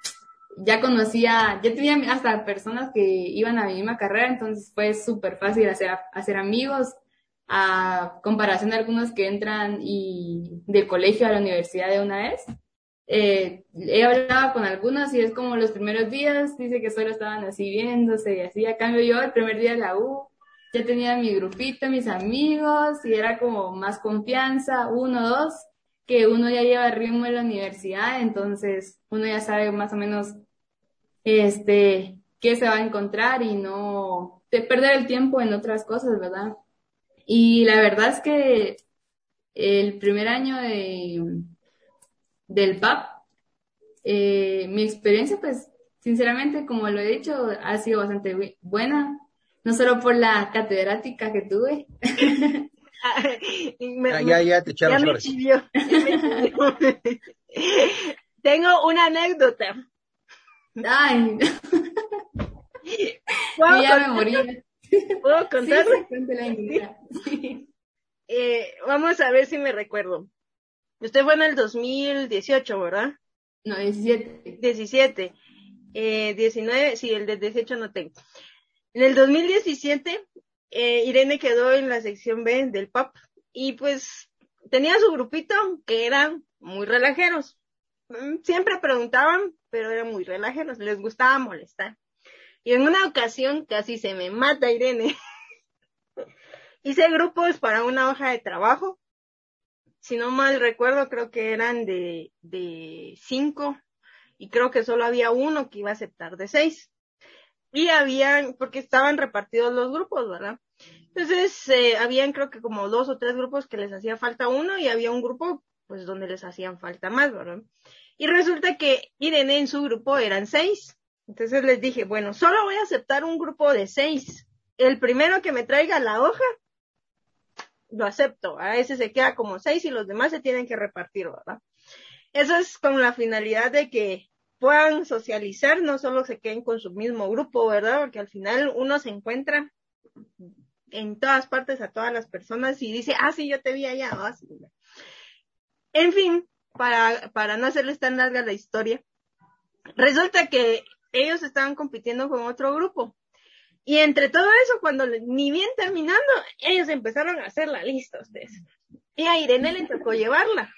ya conocía, ya tenía hasta personas que iban a mi misma carrera, entonces fue súper fácil hacer, hacer amigos, a comparación de algunos que entran y del colegio a la universidad de una vez. Eh, he hablado con algunos y es como los primeros días, dice que solo estaban así viéndose y así. A cambio yo el primer día de la U ya tenía mi grupito, mis amigos y era como más confianza, uno, dos, que uno ya lleva ritmo en la universidad, entonces uno ya sabe más o menos este qué se va a encontrar y no de perder el tiempo en otras cosas, ¿verdad? Y la verdad es que el primer año de, del PAP, eh, mi experiencia, pues, sinceramente, como lo he dicho, ha sido bastante buena, no solo por la catedrática que tuve. ya, ya, te echaron ya me chivió, Tengo una anécdota. Ay, ya me morí. ¿Puedo contar? Sí, eh, vamos a ver si me recuerdo. Usted fue en el 2018, ¿verdad? No, 17. 17. Eh, 19, sí, el de 18 no tengo. En el 2017, eh, Irene quedó en la sección B del PAP y pues tenía su grupito que eran muy relajeros. Mm, siempre preguntaban, pero eran muy relajeros, les gustaba molestar. Y en una ocasión casi se me mata Irene. Hice grupos para una hoja de trabajo. Si no mal recuerdo, creo que eran de, de cinco y creo que solo había uno que iba a aceptar de seis. Y habían, porque estaban repartidos los grupos, ¿verdad? Entonces, eh, habían creo que como dos o tres grupos que les hacía falta uno y había un grupo pues donde les hacían falta más, ¿verdad? Y resulta que Irene en su grupo eran seis entonces les dije, bueno, solo voy a aceptar un grupo de seis. El primero que me traiga la hoja, lo acepto. A ese se queda como seis y los demás se tienen que repartir, ¿verdad? Eso es con la finalidad de que puedan socializar, no solo se queden con su mismo grupo, ¿verdad? Porque al final uno se encuentra en todas partes a todas las personas y dice, ah, sí, yo te vi allá. Ah, en fin, para, para no hacerles tan larga la historia, resulta que ellos estaban compitiendo con otro grupo. Y entre todo eso, cuando ni bien terminando, ellos empezaron a hacer la lista ustedes. Y a Irene le tocó llevarla.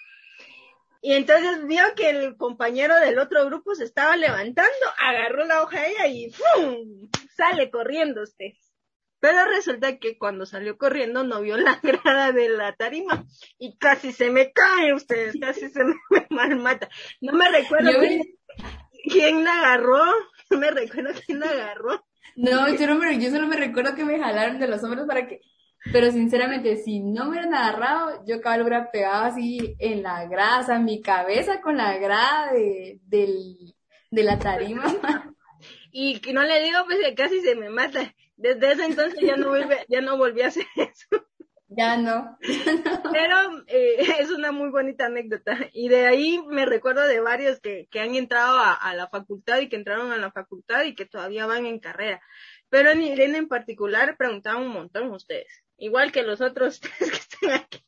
Y entonces vio que el compañero del otro grupo se estaba levantando, agarró la hoja a ella y ¡fum! sale corriendo usted. Pero resulta que cuando salió corriendo no vio la grada de la tarima y casi se me cae ustedes, casi se me mata. No me recuerdo quién la agarró, no me recuerdo quién la agarró. No, yo, no me, yo solo me recuerdo que me jalaron de los hombros para que, pero sinceramente, si no me hubieran agarrado, yo cabal hubiera pegado así en la grasa, mi cabeza con la grada de, del, de la tarima. y que no le digo, pues que casi se me mata. Desde ese entonces ya no vuelve, ya no volví a hacer eso. Ya no. Pero eh, es una muy bonita anécdota. Y de ahí me recuerdo de varios que, que han entrado a, la facultad y que entraron a la facultad y que todavía van en carrera. Pero en Irene en particular preguntaban un montón ustedes. Igual que los otros tres que están aquí.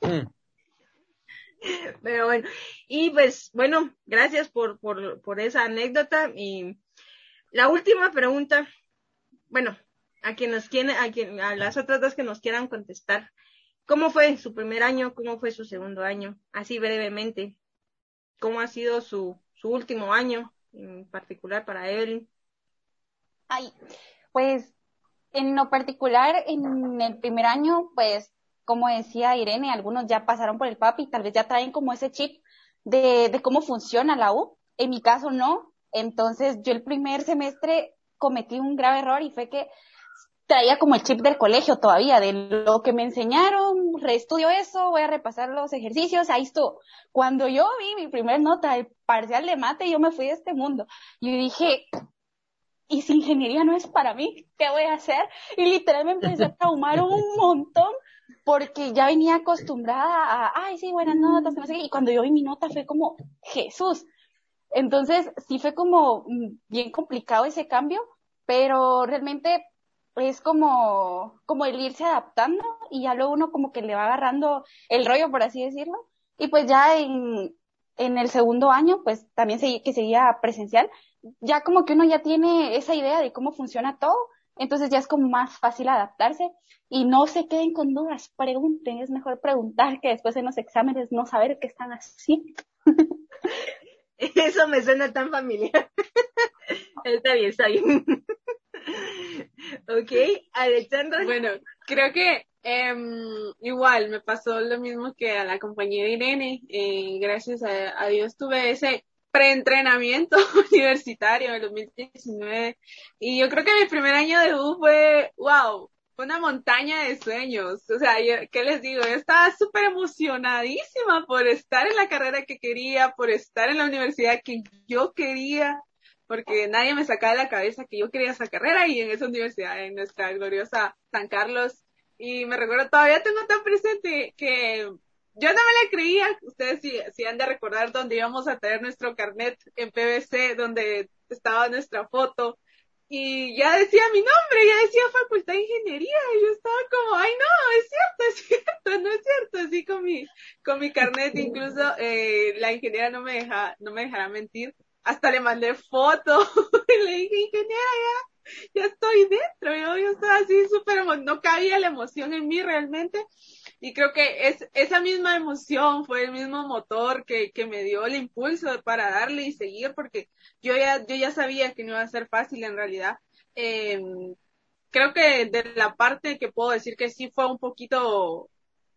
Mm. Pero bueno, y pues bueno, gracias por, por, por esa anécdota. Y la última pregunta, bueno, a quien nos quiere, a quien, a las otras dos que nos quieran contestar. ¿Cómo fue su primer año? ¿Cómo fue su segundo año? Así brevemente. ¿Cómo ha sido su, su último año, en particular para Evelyn? Ay, pues en lo particular, en el primer año, pues, como decía Irene, algunos ya pasaron por el PAPI, tal vez ya traen como ese chip de, cómo funciona la U. En mi caso, no. Entonces, yo el primer semestre cometí un grave error y fue que traía como el chip del colegio todavía, de lo que me enseñaron, reestudio eso, voy a repasar los ejercicios, ahí estuvo. Cuando yo vi mi primer nota, el parcial de mate, yo me fui de este mundo. Y dije, ¿y si ingeniería no es para mí? ¿Qué voy a hacer? Y literalmente me empecé a traumar un montón porque ya venía acostumbrada a, ay, sí, buenas notas, no sé qué. Y cuando yo vi mi nota fue como, Jesús. Entonces, sí fue como mm, bien complicado ese cambio, pero realmente es como, como el irse adaptando y ya luego uno como que le va agarrando el rollo, por así decirlo. Y pues ya en, en el segundo año, pues también seguí, que seguía presencial, ya como que uno ya tiene esa idea de cómo funciona todo, entonces ya es como más fácil adaptarse y no se queden con dudas, pregunten, es mejor preguntar que después en los exámenes no saber qué están haciendo. Eso me suena tan familiar. está bien, está bien. ok, Alexandra. Bueno, creo que em, igual me pasó lo mismo que a la compañera Irene. Eh, gracias a, a Dios tuve ese preentrenamiento universitario en el 2019 y yo creo que mi primer año de U fue, wow, fue una montaña de sueños. O sea, ¿qué les digo? Yo estaba súper emocionadísima por estar en la carrera que quería, por estar en la universidad que yo quería, porque nadie me sacaba de la cabeza que yo quería esa carrera y en esa universidad, en nuestra gloriosa San Carlos. Y me recuerdo, todavía tengo tan presente que yo no me la creía. Ustedes si, si han de recordar dónde íbamos a tener nuestro carnet en PVC, donde estaba nuestra foto y ya decía mi nombre, ya decía Facultad de Ingeniería, y yo estaba como, ay no, es cierto, es cierto, no es cierto, así con mi, con mi carnet, incluso eh, la ingeniera no me deja, no me dejará mentir, hasta le mandé foto, y le dije, ingeniera, ya, ya estoy dentro, yo, yo estaba así súper, no cabía la emoción en mí realmente, y creo que es, esa misma emoción fue el mismo motor que, que me dio el impulso para darle y seguir, porque yo ya, yo ya sabía que no iba a ser fácil en realidad. Eh, creo que de la parte que puedo decir que sí fue un poquito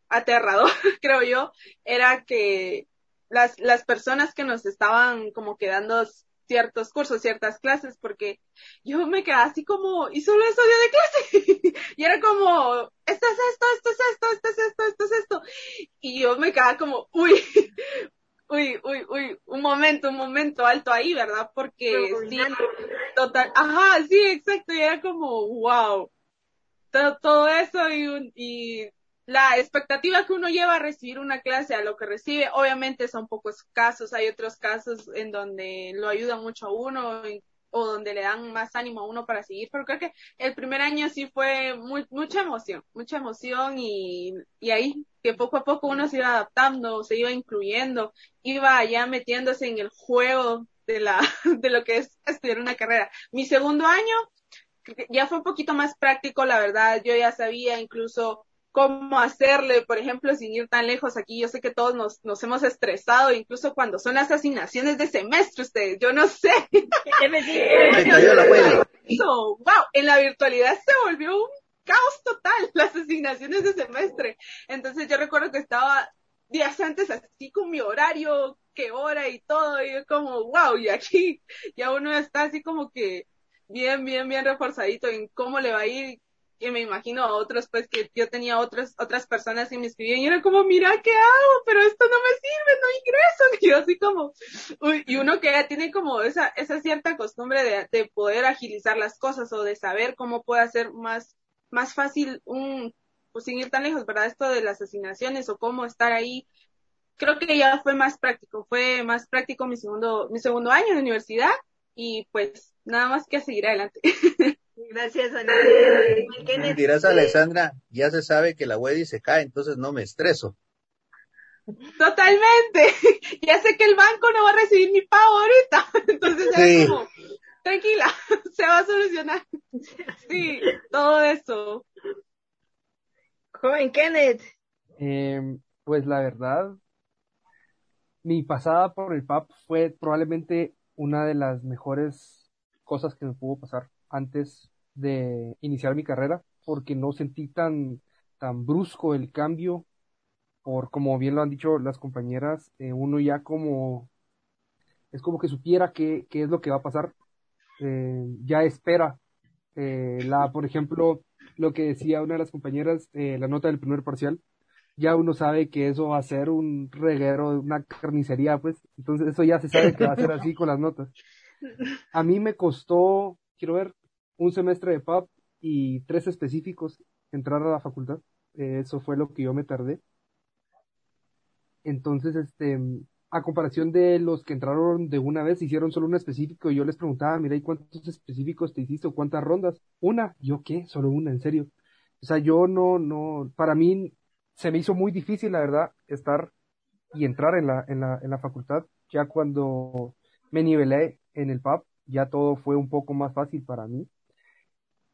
aterrador, creo yo, era que las, las personas que nos estaban como quedando ciertos cursos, ciertas clases, porque yo me quedaba así como, y solo eso de clase. y era como, esto es esto, esto es esto, esto es esto, esto es esto. Y yo me quedaba como, uy, uy, uy, uy, un momento, un momento alto ahí, ¿verdad? Porque sí, total, ajá, sí, exacto, y era como, wow. Todo, todo eso y, y la expectativa que uno lleva a recibir una clase a lo que recibe, obviamente son pocos casos, hay otros casos en donde lo ayudan mucho a uno o donde le dan más ánimo a uno para seguir, pero creo que el primer año sí fue muy, mucha emoción, mucha emoción y, y ahí que poco a poco uno se iba adaptando, se iba incluyendo, iba ya metiéndose en el juego de la, de lo que es estudiar una carrera. Mi segundo año ya fue un poquito más práctico, la verdad, yo ya sabía incluso cómo hacerle, por ejemplo, sin ir tan lejos aquí. Yo sé que todos nos, nos hemos estresado, incluso cuando son las asignaciones de semestre, ustedes, yo no sé. so, wow, en la virtualidad se volvió un caos total las asignaciones de semestre. Entonces yo recuerdo que estaba días antes así con mi horario, qué hora y todo, y como, wow, y aquí ya uno está así como que bien, bien, bien reforzadito en cómo le va a ir, y me imagino a otros, pues que yo tenía otras, otras personas que me escribían y era como, mira, ¿qué hago? Pero esto no me sirve, no ingreso. Y yo así como, uy, y uno que ya tiene como esa, esa cierta costumbre de, de poder agilizar las cosas o de saber cómo puede hacer más, más fácil un, pues sin ir tan lejos, ¿verdad? Esto de las asignaciones o cómo estar ahí. Creo que ya fue más práctico, fue más práctico mi segundo, mi segundo año de universidad y pues nada más que seguir adelante. Gracias, Ana. Dirás, Alexandra, ya se sabe que la Weddy se cae, entonces no me estreso. Totalmente. Ya sé que el banco no va a recibir mi pago ahorita. Entonces ya es como, tranquila, se va a solucionar. Sí, todo eso. Joven Kenneth. Eh, pues la verdad, mi pasada por el PAP fue probablemente una de las mejores cosas que me pudo pasar antes de iniciar mi carrera, porque no sentí tan, tan brusco el cambio, por como bien lo han dicho las compañeras, eh, uno ya como, es como que supiera qué, qué es lo que va a pasar, eh, ya espera, eh, la, por ejemplo, lo que decía una de las compañeras, la nota del primer parcial, ya uno sabe que eso va a ser un reguero, una carnicería, pues, entonces eso ya se sabe que va a ser así con las notas. A mí me costó, quiero ver, un semestre de PAP y tres específicos entrar a la facultad. Eh, eso fue lo que yo me tardé. Entonces, este, a comparación de los que entraron de una vez, hicieron solo un específico y yo les preguntaba, mira, ¿y cuántos específicos te hiciste o cuántas rondas? Una, yo qué, solo una, en serio. O sea, yo no, no, para mí se me hizo muy difícil, la verdad, estar y entrar en la, en la, en la facultad, ya cuando me nivelé en el PAP, ya todo fue un poco más fácil para mí.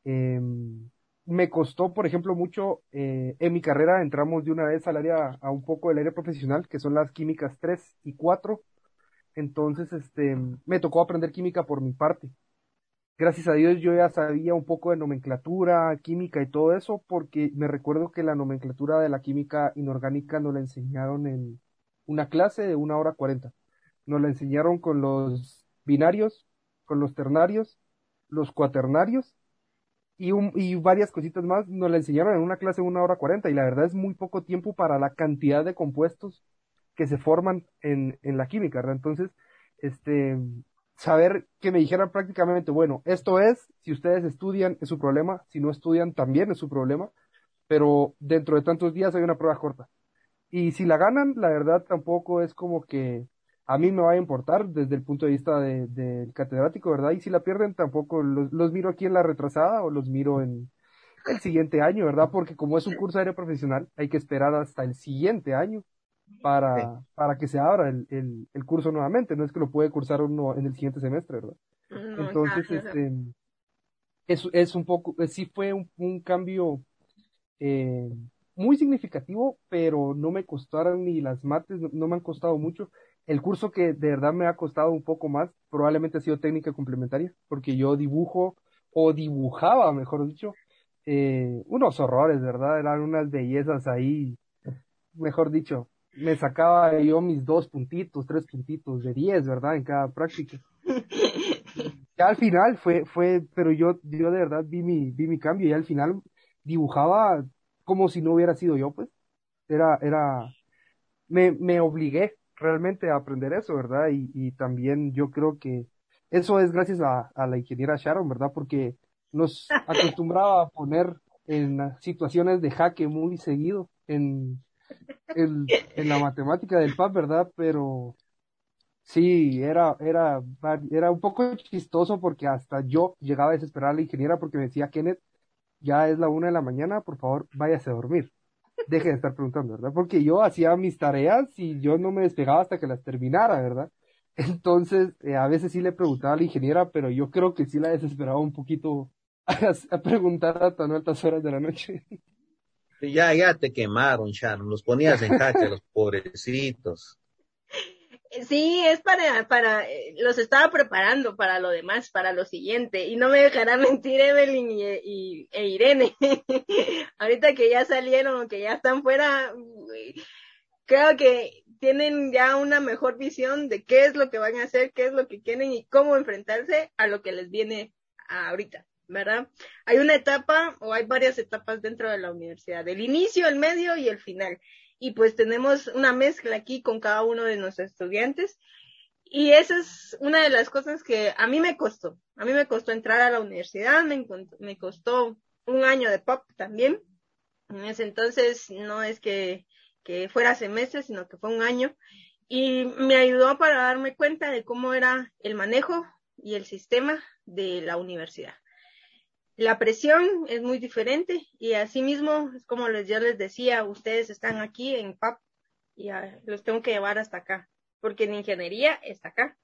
Em, me costó, por ejemplo, mucho, eh, en mi carrera entramos de una vez al área, a un poco del área profesional, que son las químicas 3 y 4. Entonces, este, me tocó aprender química por mi parte. Gracias a Dios yo ya sabía un poco de nomenclatura, química y todo eso, porque me recuerdo que la nomenclatura de la química inorgánica nos la enseñaron en una clase de una hora cuarenta. Nos la enseñaron con los binarios, con los ternarios, los cuaternarios y, un, y varias cositas más nos la enseñaron en una clase de una hora cuarenta y la verdad es muy poco tiempo para la cantidad de compuestos que se forman en, en la química, ¿verdad? Entonces, este, saber que me dijeran prácticamente, bueno, esto es, si ustedes estudian es su problema, si no estudian también es su problema, pero dentro de tantos días hay una prueba corta. Y si la ganan, la verdad tampoco es como que a mí me va a importar desde el punto de vista del de, catedrático, ¿verdad? Y si la pierden, tampoco los, los, miro aquí en la retrasada o los miro en el siguiente año, ¿verdad? Porque como es un curso aéreo profesional, hay que esperar hasta el siguiente año para, para que se abra el, el, el, curso nuevamente. No es que lo puede cursar uno en el siguiente semestre, ¿verdad? No, Entonces, este, es, es un poco, sí fue un, un cambio eh, muy significativo, pero no me costaron ni las mates, no me han costado mucho el curso que de verdad me ha costado un poco más probablemente ha sido técnica complementaria, porque yo dibujo o dibujaba, mejor dicho, eh, unos horrores, ¿verdad? Eran unas bellezas ahí, mejor dicho, me sacaba yo mis dos puntitos, tres puntitos de diez, ¿verdad? En cada práctica. Ya al final fue, fue, pero yo, yo de verdad vi mi, vi mi cambio y al final dibujaba como si no hubiera sido yo, pues. Era, era, me, me obligué realmente aprender eso, ¿verdad? Y, y también yo creo que eso es gracias a, a, la ingeniera Sharon, ¿verdad? Porque nos acostumbraba a poner en situaciones de jaque muy seguido en, en, en la matemática del PAP, ¿verdad? Pero sí, era, era, era un poco chistoso porque hasta yo llegaba a desesperar a la ingeniera porque me decía, Kenneth, ya es la una de la mañana, por favor, váyase a dormir deje de estar preguntando, ¿verdad? Porque yo hacía mis tareas y yo no me despegaba hasta que las terminara, ¿verdad? Entonces, eh, a veces sí le preguntaba a la ingeniera, pero yo creo que sí la desesperaba un poquito a, a preguntar a tan altas horas de la noche. Ya, ya te quemaron, Sharon, los ponías en jaque, los pobrecitos. Sí, es para, para, eh, los estaba preparando para lo demás, para lo siguiente, y no me dejará mentir Evelyn y, y e Irene. Ahorita que ya salieron, que ya están fuera, creo que tienen ya una mejor visión de qué es lo que van a hacer, qué es lo que quieren y cómo enfrentarse a lo que les viene ahorita, ¿verdad? Hay una etapa o hay varias etapas dentro de la universidad, el inicio, el medio y el final y pues tenemos una mezcla aquí con cada uno de nuestros estudiantes. Y esa es una de las cosas que a mí me costó. A mí me costó entrar a la universidad, me, me costó un año de pop también. En ese entonces no es que, que fuera semestre, sino que fue un año. Y me ayudó para darme cuenta de cómo era el manejo y el sistema de la universidad la presión es muy diferente y asimismo es como les, yo les decía, ustedes están aquí en PAP y los tengo que llevar hasta acá, porque en ingeniería está acá,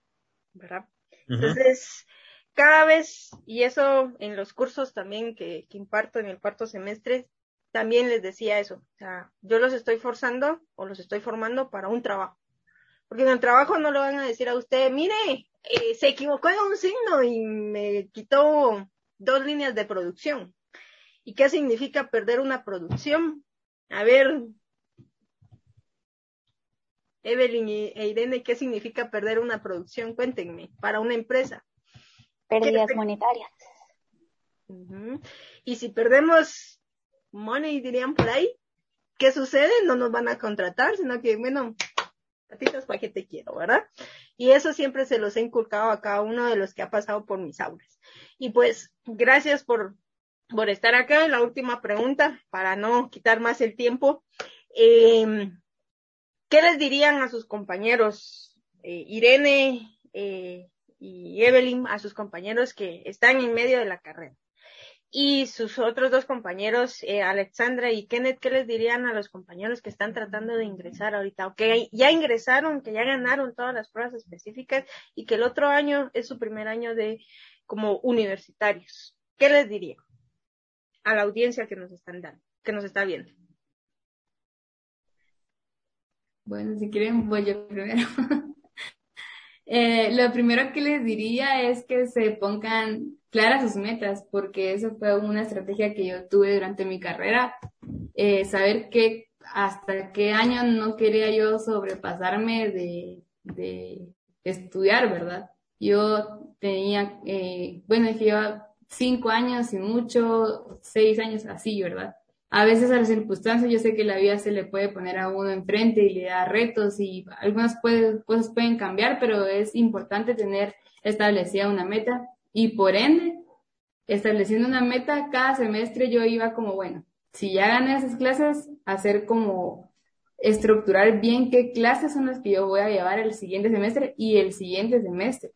¿verdad? Entonces, cada vez, y eso en los cursos también que, que imparto en el cuarto semestre, también les decía eso, o sea, yo los estoy forzando o los estoy formando para un trabajo. Porque en el trabajo no lo van a decir a usted, mire, eh, se equivocó en un signo y me quitó dos líneas de producción. ¿Y qué significa perder una producción? A ver, Evelyn e Irene, ¿qué significa perder una producción? Cuéntenme, para una empresa. Pérdidas monetarias. Y si perdemos money, dirían por ahí, ¿qué sucede? No nos van a contratar, sino que, bueno, patitas para que te quiero, ¿verdad? Y eso siempre se los he inculcado a cada uno de los que ha pasado por mis aulas. Y pues, gracias por, por estar acá. La última pregunta, para no quitar más el tiempo. Eh, ¿Qué les dirían a sus compañeros, eh, Irene eh, y Evelyn, a sus compañeros que están en medio de la carrera? Y sus otros dos compañeros, eh, Alexandra y Kenneth, ¿qué les dirían a los compañeros que están tratando de ingresar ahorita? O que ya ingresaron, que ya ganaron todas las pruebas específicas y que el otro año es su primer año de como universitarios. ¿Qué les diría a la audiencia que nos están dando, que nos está viendo? Bueno, si quieren, voy yo primero. Eh, lo primero que les diría es que se pongan claras sus metas, porque eso fue una estrategia que yo tuve durante mi carrera, eh, saber que hasta qué año no quería yo sobrepasarme de, de estudiar, ¿verdad? Yo tenía, eh, bueno, es que lleva cinco años y mucho, seis años así, ¿verdad? A veces a las circunstancias yo sé que la vida se le puede poner a uno enfrente y le da retos y algunas cosas pueden cambiar, pero es importante tener establecida una meta y por ende, estableciendo una meta, cada semestre yo iba como, bueno, si ya gané esas clases, hacer como estructurar bien qué clases son las que yo voy a llevar el siguiente semestre y el siguiente semestre.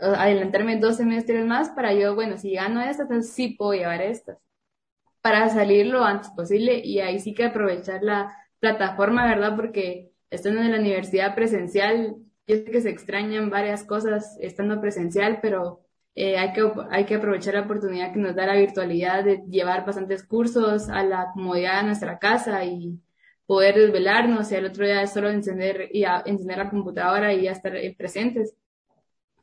Adelantarme dos semestres más para yo, bueno, si gano estas, entonces sí puedo llevar estas. Para salir lo antes posible y ahí sí que aprovechar la plataforma, ¿verdad? Porque estando en la universidad presencial, yo sé que se extrañan varias cosas estando presencial, pero eh, hay, que, hay que aprovechar la oportunidad que nos da la virtualidad de llevar bastantes cursos a la comodidad de nuestra casa y poder desvelarnos y al otro día solo encender y encender la computadora y ya estar eh, presentes.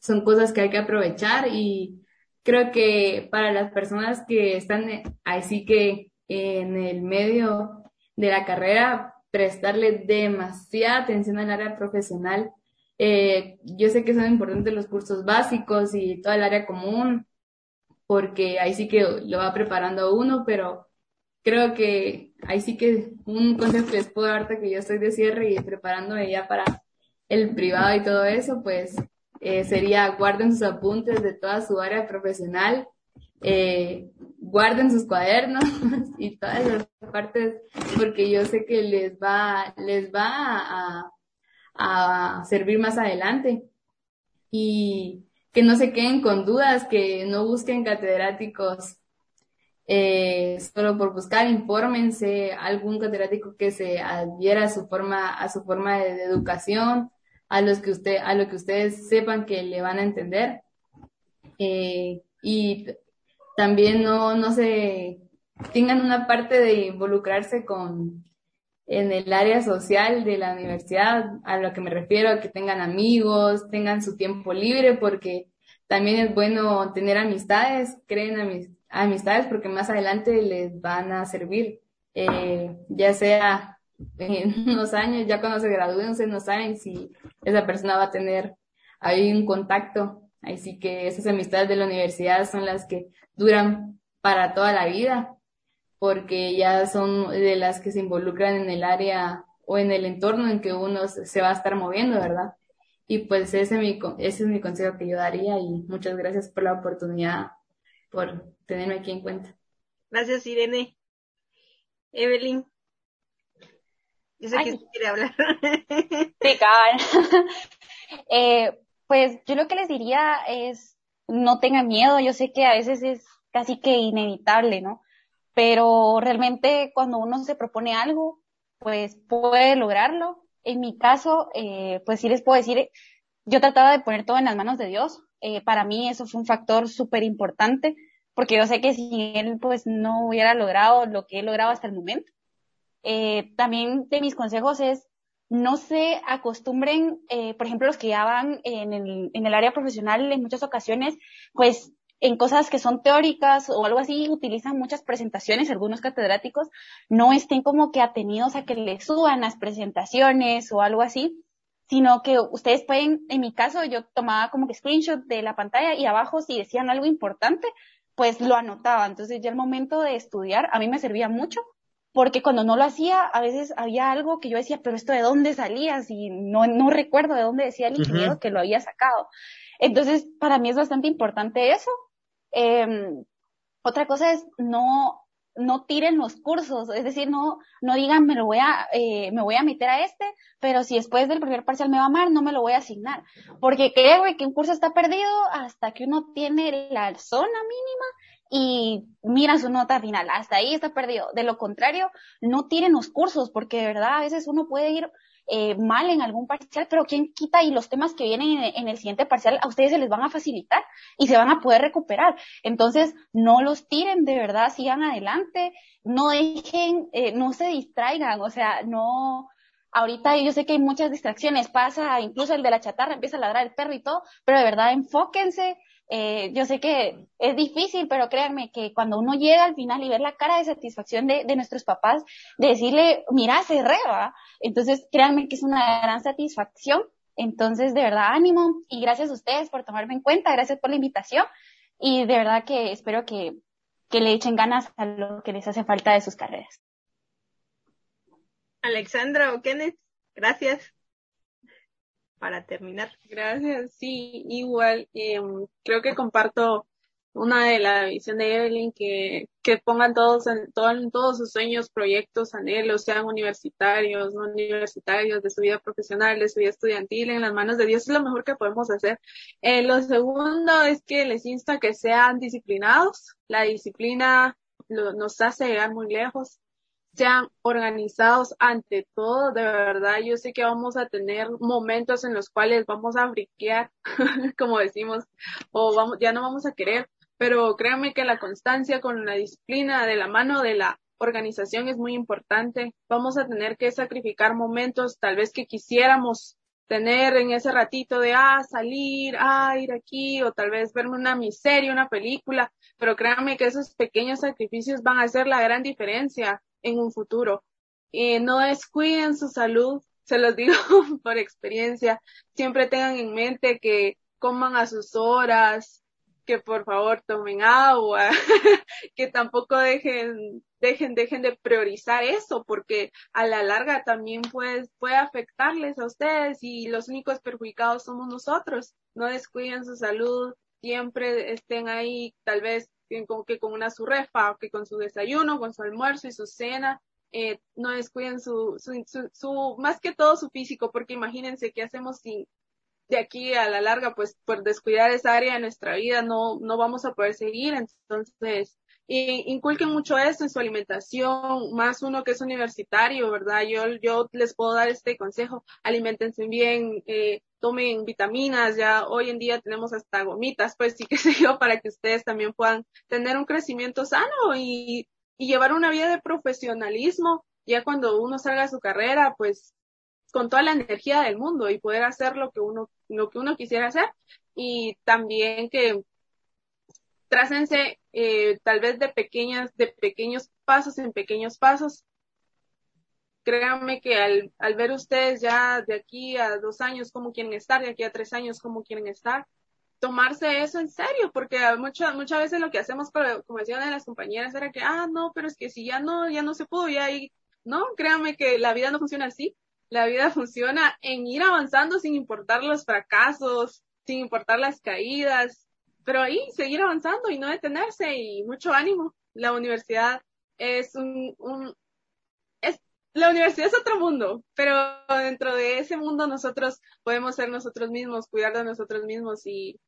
Son cosas que hay que aprovechar y creo que para las personas que están así que en el medio de la carrera, prestarle demasiada atención al área profesional. Eh, yo sé que son importantes los cursos básicos y toda el área común, porque ahí sí que lo va preparando uno, pero creo que ahí sí que un consejo que les puedo que yo estoy de cierre y preparándome ya para el privado y todo eso, pues eh, sería guarden sus apuntes de toda su área profesional, eh, guarden sus cuadernos y todas las partes, porque yo sé que les va, les va a, a servir más adelante. Y que no se queden con dudas, que no busquen catedráticos eh, solo por buscar, infórmense, algún catedrático que se adhiera a su forma, a su forma de educación, a los que usted, a lo que ustedes sepan que le van a entender. Eh, y también no, no se tengan una parte de involucrarse con en el área social de la universidad, a lo que me refiero, que tengan amigos, tengan su tiempo libre, porque también es bueno tener amistades, creen amistades, porque más adelante les van a servir, eh, ya sea en unos años, ya cuando se gradúen, ustedes no saben si esa persona va a tener ahí un contacto. Así que esas amistades de la universidad son las que duran para toda la vida, porque ya son de las que se involucran en el área o en el entorno en que uno se va a estar moviendo, ¿verdad? Y pues ese es mi, ese es mi consejo que yo daría y muchas gracias por la oportunidad, por tenerme aquí en cuenta. Gracias, Irene. Evelyn. Yo sé que quiere hablar. Sí, eh, pues yo lo que les diría es no tengan miedo. Yo sé que a veces es casi que inevitable, ¿no? Pero realmente cuando uno se propone algo, pues puede lograrlo. En mi caso, eh, pues sí les puedo decir, yo trataba de poner todo en las manos de Dios. Eh, para mí eso fue un factor súper importante, porque yo sé que si él pues no hubiera logrado lo que he logrado hasta el momento, eh, también de mis consejos es no se acostumbren, eh, por ejemplo, los que ya van en el, en el área profesional en muchas ocasiones, pues en cosas que son teóricas o algo así, utilizan muchas presentaciones, algunos catedráticos, no estén como que atenidos a que les suban las presentaciones o algo así, sino que ustedes pueden, en mi caso, yo tomaba como que screenshot de la pantalla y abajo si decían algo importante, pues lo anotaba. Entonces ya el momento de estudiar a mí me servía mucho porque cuando no lo hacía, a veces había algo que yo decía, pero esto de dónde salía, si no, no recuerdo de dónde decía el ingeniero que lo había sacado. Entonces, para mí es bastante importante eso. Eh, otra cosa es no, no tiren los cursos, es decir, no, no digan me lo voy a, eh, me voy a meter a este, pero si después del primer parcial me va mal, no me lo voy a asignar. Porque creo que un curso está perdido hasta que uno tiene la zona mínima y mira su nota final. Hasta ahí está perdido. De lo contrario, no tiren los cursos, porque de verdad a veces uno puede ir eh, mal en algún parcial, pero quién quita y los temas que vienen en, el siguiente parcial a ustedes se les van a facilitar y se van a poder recuperar. Entonces, no los tiren de verdad, sigan adelante, no dejen, eh, no se distraigan, o sea, no, ahorita yo sé que hay muchas distracciones, pasa incluso el de la chatarra, empieza a ladrar el perro y todo, pero de verdad enfóquense, eh, yo sé que es difícil, pero créanme que cuando uno llega al final y ver la cara de satisfacción de, de nuestros papás, de decirle, mira, se reba, entonces créanme que es una gran satisfacción. Entonces, de verdad, ánimo y gracias a ustedes por tomarme en cuenta, gracias por la invitación y de verdad que espero que, que le echen ganas a lo que les hace falta de sus carreras. Alexandra o Kenneth, gracias para terminar. Gracias, sí, igual, em, creo que comparto una de la visión de Evelyn que, que pongan todos en, todos sus sueños, proyectos, anhelos, sean universitarios, no universitarios, de su vida profesional, de su vida estudiantil, en las manos de Dios es lo mejor que podemos hacer. Eh, lo segundo es que les insta que sean disciplinados. La disciplina nos hace llegar muy lejos sean organizados ante todo, de verdad, yo sé que vamos a tener momentos en los cuales vamos a friquear, como decimos, o vamos, ya no vamos a querer, pero créanme que la constancia con la disciplina de la mano de la organización es muy importante. Vamos a tener que sacrificar momentos tal vez que quisiéramos tener en ese ratito de, ah, salir, ah, ir aquí, o tal vez verme una miseria, una película, pero créanme que esos pequeños sacrificios van a hacer la gran diferencia en un futuro. y no descuiden su salud, se los digo por experiencia. Siempre tengan en mente que coman a sus horas, que por favor tomen agua, que tampoco dejen, dejen, dejen de priorizar eso, porque a la larga también puede, puede afectarles a ustedes y los únicos perjudicados somos nosotros. No descuiden su salud, siempre estén ahí, tal vez con, que con una surrefa, que con su desayuno, con su almuerzo y su cena, eh, no descuiden su, su, su, más que todo su físico, porque imagínense qué hacemos sin, de aquí a la larga, pues por descuidar esa área de nuestra vida no, no vamos a poder seguir. Entonces, inculquen mucho eso en su alimentación, más uno que es universitario, ¿verdad? Yo, yo les puedo dar este consejo, alimentense bien, eh, tomen vitaminas, ya hoy en día tenemos hasta gomitas, pues sí que sé yo, para que ustedes también puedan tener un crecimiento sano y, llevar una vida de profesionalismo, ya cuando uno salga a su carrera, pues con toda la energía del mundo y poder hacer lo que uno, lo que uno quisiera hacer y también que trácense eh, tal vez de pequeñas, de pequeños pasos en pequeños pasos. Créanme que al, al ver ustedes ya de aquí a dos años cómo quieren estar, de aquí a tres años cómo quieren estar, tomarse eso en serio, porque muchas muchas veces lo que hacemos, como decían las compañeras, era que, ah, no, pero es que si ya no, ya no se pudo, ya ahí, no, créanme que la vida no funciona así. La vida funciona en ir avanzando sin importar los fracasos, sin importar las caídas, pero ahí seguir avanzando y no detenerse y mucho ánimo. La universidad es un, un la universidad es otro mundo, pero dentro de ese mundo nosotros podemos ser nosotros mismos, cuidar de nosotros mismos y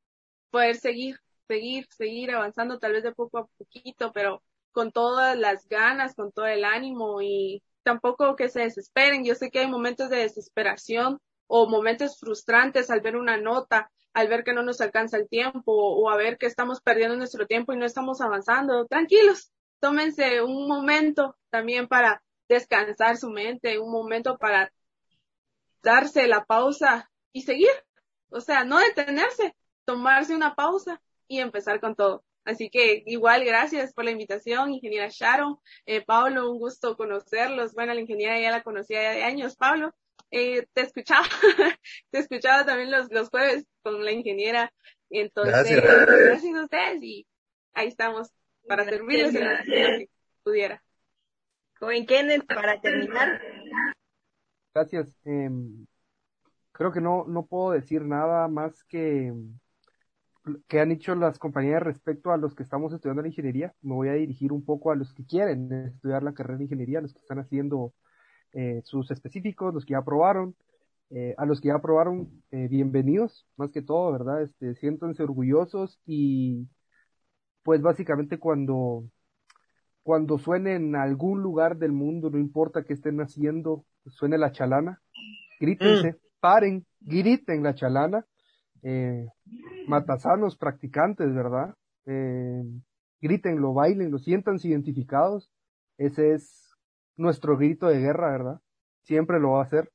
poder seguir, seguir, seguir avanzando tal vez de poco a poquito, pero con todas las ganas, con todo el ánimo y tampoco que se desesperen. Yo sé que hay momentos de desesperación o momentos frustrantes al ver una nota, al ver que no nos alcanza el tiempo o a ver que estamos perdiendo nuestro tiempo y no estamos avanzando. Tranquilos, tómense un momento también para descansar su mente, un momento para darse la pausa y seguir. O sea, no detenerse, tomarse una pausa y empezar con todo. Así que igual, gracias por la invitación, ingeniera Sharon. Eh, Pablo, un gusto conocerlos. Bueno, la ingeniera ya la conocía de años. Pablo, eh, te escuchaba, te escuchaba también los, los jueves con la ingeniera. Entonces, gracias. a ustedes y ahí estamos para servirles en lo que pudiera. Joven Kenneth, para terminar. Gracias. Eh, creo que no, no puedo decir nada más que que han hecho las compañías respecto a los que estamos estudiando la ingeniería. Me voy a dirigir un poco a los que quieren estudiar la carrera de ingeniería, los que están haciendo eh, sus específicos, los que ya aprobaron. Eh, a los que ya aprobaron, eh, bienvenidos, más que todo, ¿verdad? Este, siéntanse orgullosos y pues básicamente cuando, cuando suene en algún lugar del mundo, no importa qué estén haciendo, suene la chalana, grítense, mm. paren, griten la chalana, eh, matasanos practicantes, ¿verdad? Eh, grítenlo, bailenlo, siéntanse identificados, ese es nuestro grito de guerra, ¿verdad? Siempre lo va a hacer.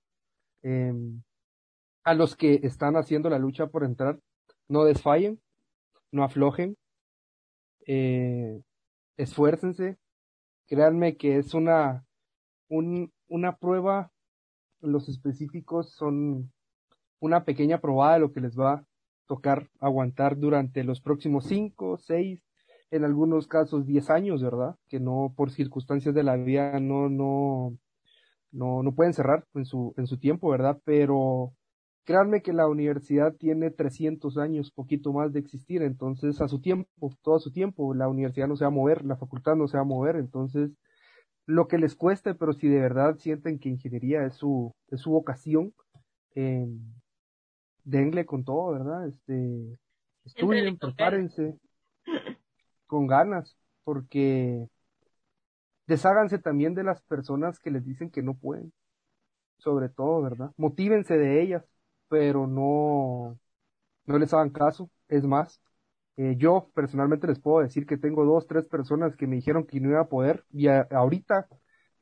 Eh, a los que están haciendo la lucha por entrar, no desfallen, no aflojen, eh, esfuércense, créanme que es una, un, una prueba, los específicos son una pequeña probada de lo que les va a tocar aguantar durante los próximos cinco, seis, en algunos casos diez años, ¿verdad? Que no por circunstancias de la vida no, no, no, no pueden cerrar en su, en su tiempo, ¿verdad? Pero créanme que la universidad tiene 300 años, poquito más de existir, entonces a su tiempo, todo a su tiempo, la universidad no se va a mover, la facultad no se va a mover, entonces lo que les cueste, pero si de verdad sienten que ingeniería es su, es su vocación, eh, denle con todo, ¿verdad? Este, estudien, prepárense con ganas, porque desháganse también de las personas que les dicen que no pueden, sobre todo, ¿verdad? Motívense de ellas, pero no, no les hagan caso. Es más, eh, yo personalmente les puedo decir que tengo dos, tres personas que me dijeron que no iba a poder y ahorita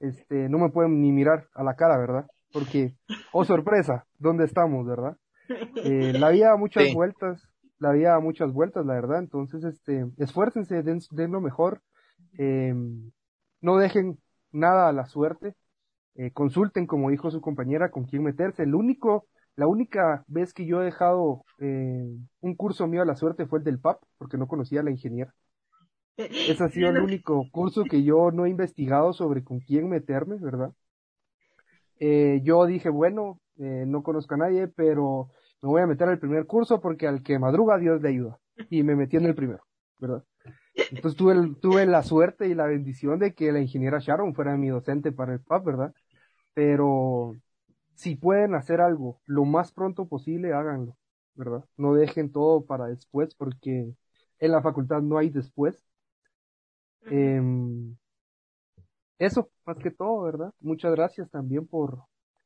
este, no me pueden ni mirar a la cara, ¿verdad? Porque, oh sorpresa, ¿dónde estamos, verdad? Eh, la vida muchas vueltas, la vida muchas vueltas, la verdad. Entonces, este, esfuércense, den, den lo mejor, eh, no dejen nada a la suerte, eh, consulten, como dijo su compañera, con quién meterse. El único, la única vez que yo he dejado eh, un curso mío a la suerte fue el del PAP, porque no conocía a la ingeniera. Ese ha sido el único curso que yo no he investigado sobre con quién meterme, ¿verdad? Eh, yo dije, bueno, eh, no conozco a nadie, pero me voy a meter al primer curso porque al que madruga Dios le ayuda. Y me metí en el primero, ¿verdad? Entonces tuve, tuve la suerte y la bendición de que la ingeniera Sharon fuera mi docente para el PAP, ¿verdad? Pero si pueden hacer algo lo más pronto posible, háganlo, ¿verdad? No dejen todo para después porque en la facultad no hay después. Eh, eso, más que todo, ¿verdad? Muchas gracias también por,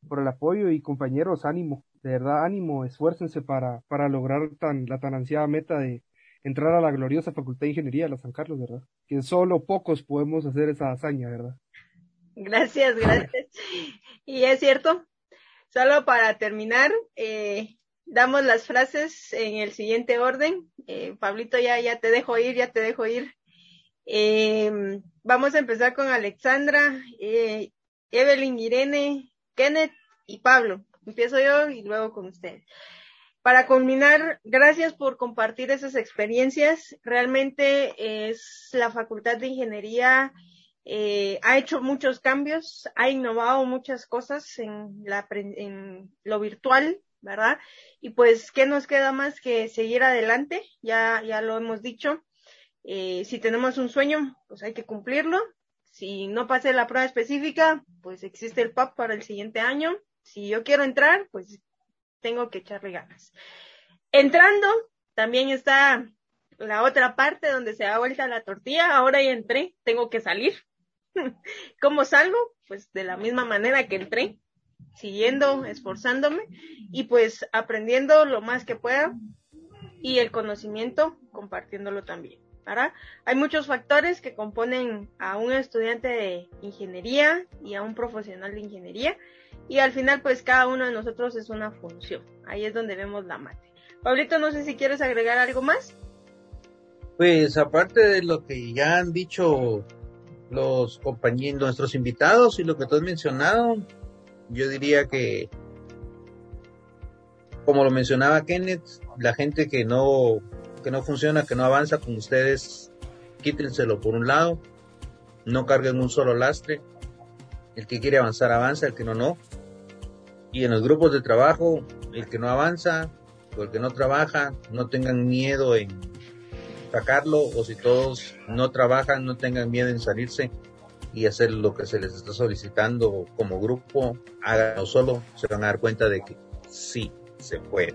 por el apoyo y compañeros, ánimo, de verdad, ánimo, esfuércense para, para lograr tan, la tan ansiada meta de entrar a la gloriosa Facultad de Ingeniería de la San Carlos, ¿verdad? Que solo pocos podemos hacer esa hazaña, ¿verdad? Gracias, gracias. Y es cierto, solo para terminar, eh, damos las frases en el siguiente orden. Eh, Pablito, ya, ya te dejo ir, ya te dejo ir. Eh, vamos a empezar con Alexandra, eh, Evelyn, Irene, Kenneth y Pablo. Empiezo yo y luego con ustedes. Para culminar, gracias por compartir esas experiencias. Realmente es la Facultad de Ingeniería eh, ha hecho muchos cambios, ha innovado muchas cosas en, lo virtual, ¿verdad? Y pues, ¿qué nos queda más que seguir adelante? Ya, ya lo hemos dicho. Eh, si tenemos un sueño, pues hay que cumplirlo. Si no pasé la prueba específica, pues existe el PAP para el siguiente año. Si yo quiero entrar, pues tengo que echarle ganas. Entrando, también está la otra parte donde se da vuelta la tortilla. Ahora ya entré, tengo que salir. ¿Cómo salgo? Pues de la misma manera que entré, siguiendo, esforzándome y pues aprendiendo lo más que pueda y el conocimiento compartiéndolo también. Hay muchos factores que componen a un estudiante de ingeniería y a un profesional de ingeniería y al final pues cada uno de nosotros es una función. Ahí es donde vemos la mate. Pablito, no sé si quieres agregar algo más. Pues aparte de lo que ya han dicho los compañeros, nuestros invitados y lo que tú has mencionado, yo diría que, como lo mencionaba Kenneth, la gente que no que no funciona, que no avanza con ustedes, quítenselo por un lado, no carguen un solo lastre, el que quiere avanzar avanza, el que no no. Y en los grupos de trabajo, el que no avanza, o el que no trabaja, no tengan miedo en sacarlo, o si todos no trabajan, no tengan miedo en salirse y hacer lo que se les está solicitando como grupo, háganlo solo, se van a dar cuenta de que sí se puede.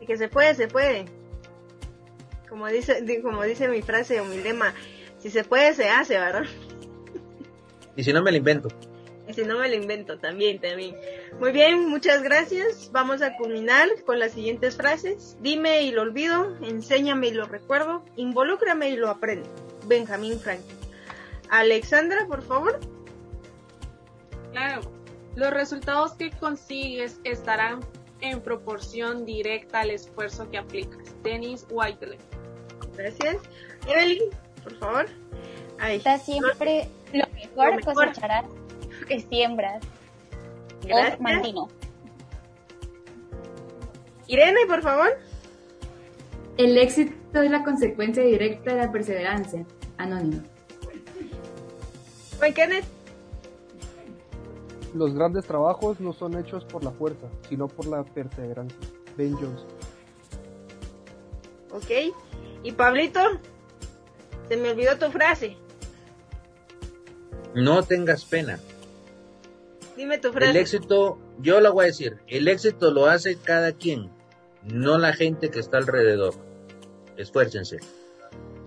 Y que se puede, se puede. Como dice, di- como dice mi frase o mi lema, si se puede, se hace, ¿verdad? Y si no me lo invento. Si no me lo invento, también, también. Muy bien, muchas gracias. Vamos a culminar con las siguientes frases. Dime y lo olvido, enséñame y lo recuerdo, involúcrame y lo aprendo. Benjamín Franklin. Alexandra, por favor. Claro, los resultados que consigues estarán en proporción directa al esfuerzo que aplicas. Dennis Whiteley. Gracias. Evelyn, por favor. Ay, Da siempre lo mejor, Lo mejor. cosecharás lo que siembras. gracias. Mantino. Irene, por favor. El éxito es la consecuencia directa de la perseverancia. Anónimo. Kenneth. Los grandes trabajos no son hechos por la fuerza, sino por la perseverancia. Ben Johnson. Ok. Y Pablito. Se me olvidó tu frase. No tengas pena. Dime tu El frase. éxito, yo lo voy a decir, el éxito lo hace cada quien, no la gente que está alrededor. Esfuércense.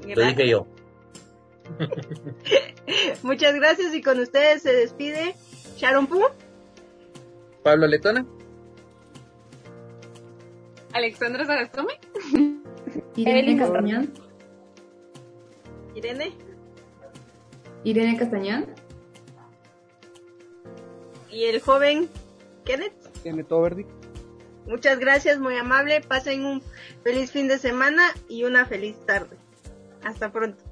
Lo dije yo. Muchas gracias y con ustedes se despide Sharon Poo. Pablo Letona. Alexandra Sarastome. Irene Castañón. Irene. Irene Castañón. Y el joven Kenneth. Kenneth Overdick. Muchas gracias, muy amable. Pasen un feliz fin de semana y una feliz tarde. Hasta pronto.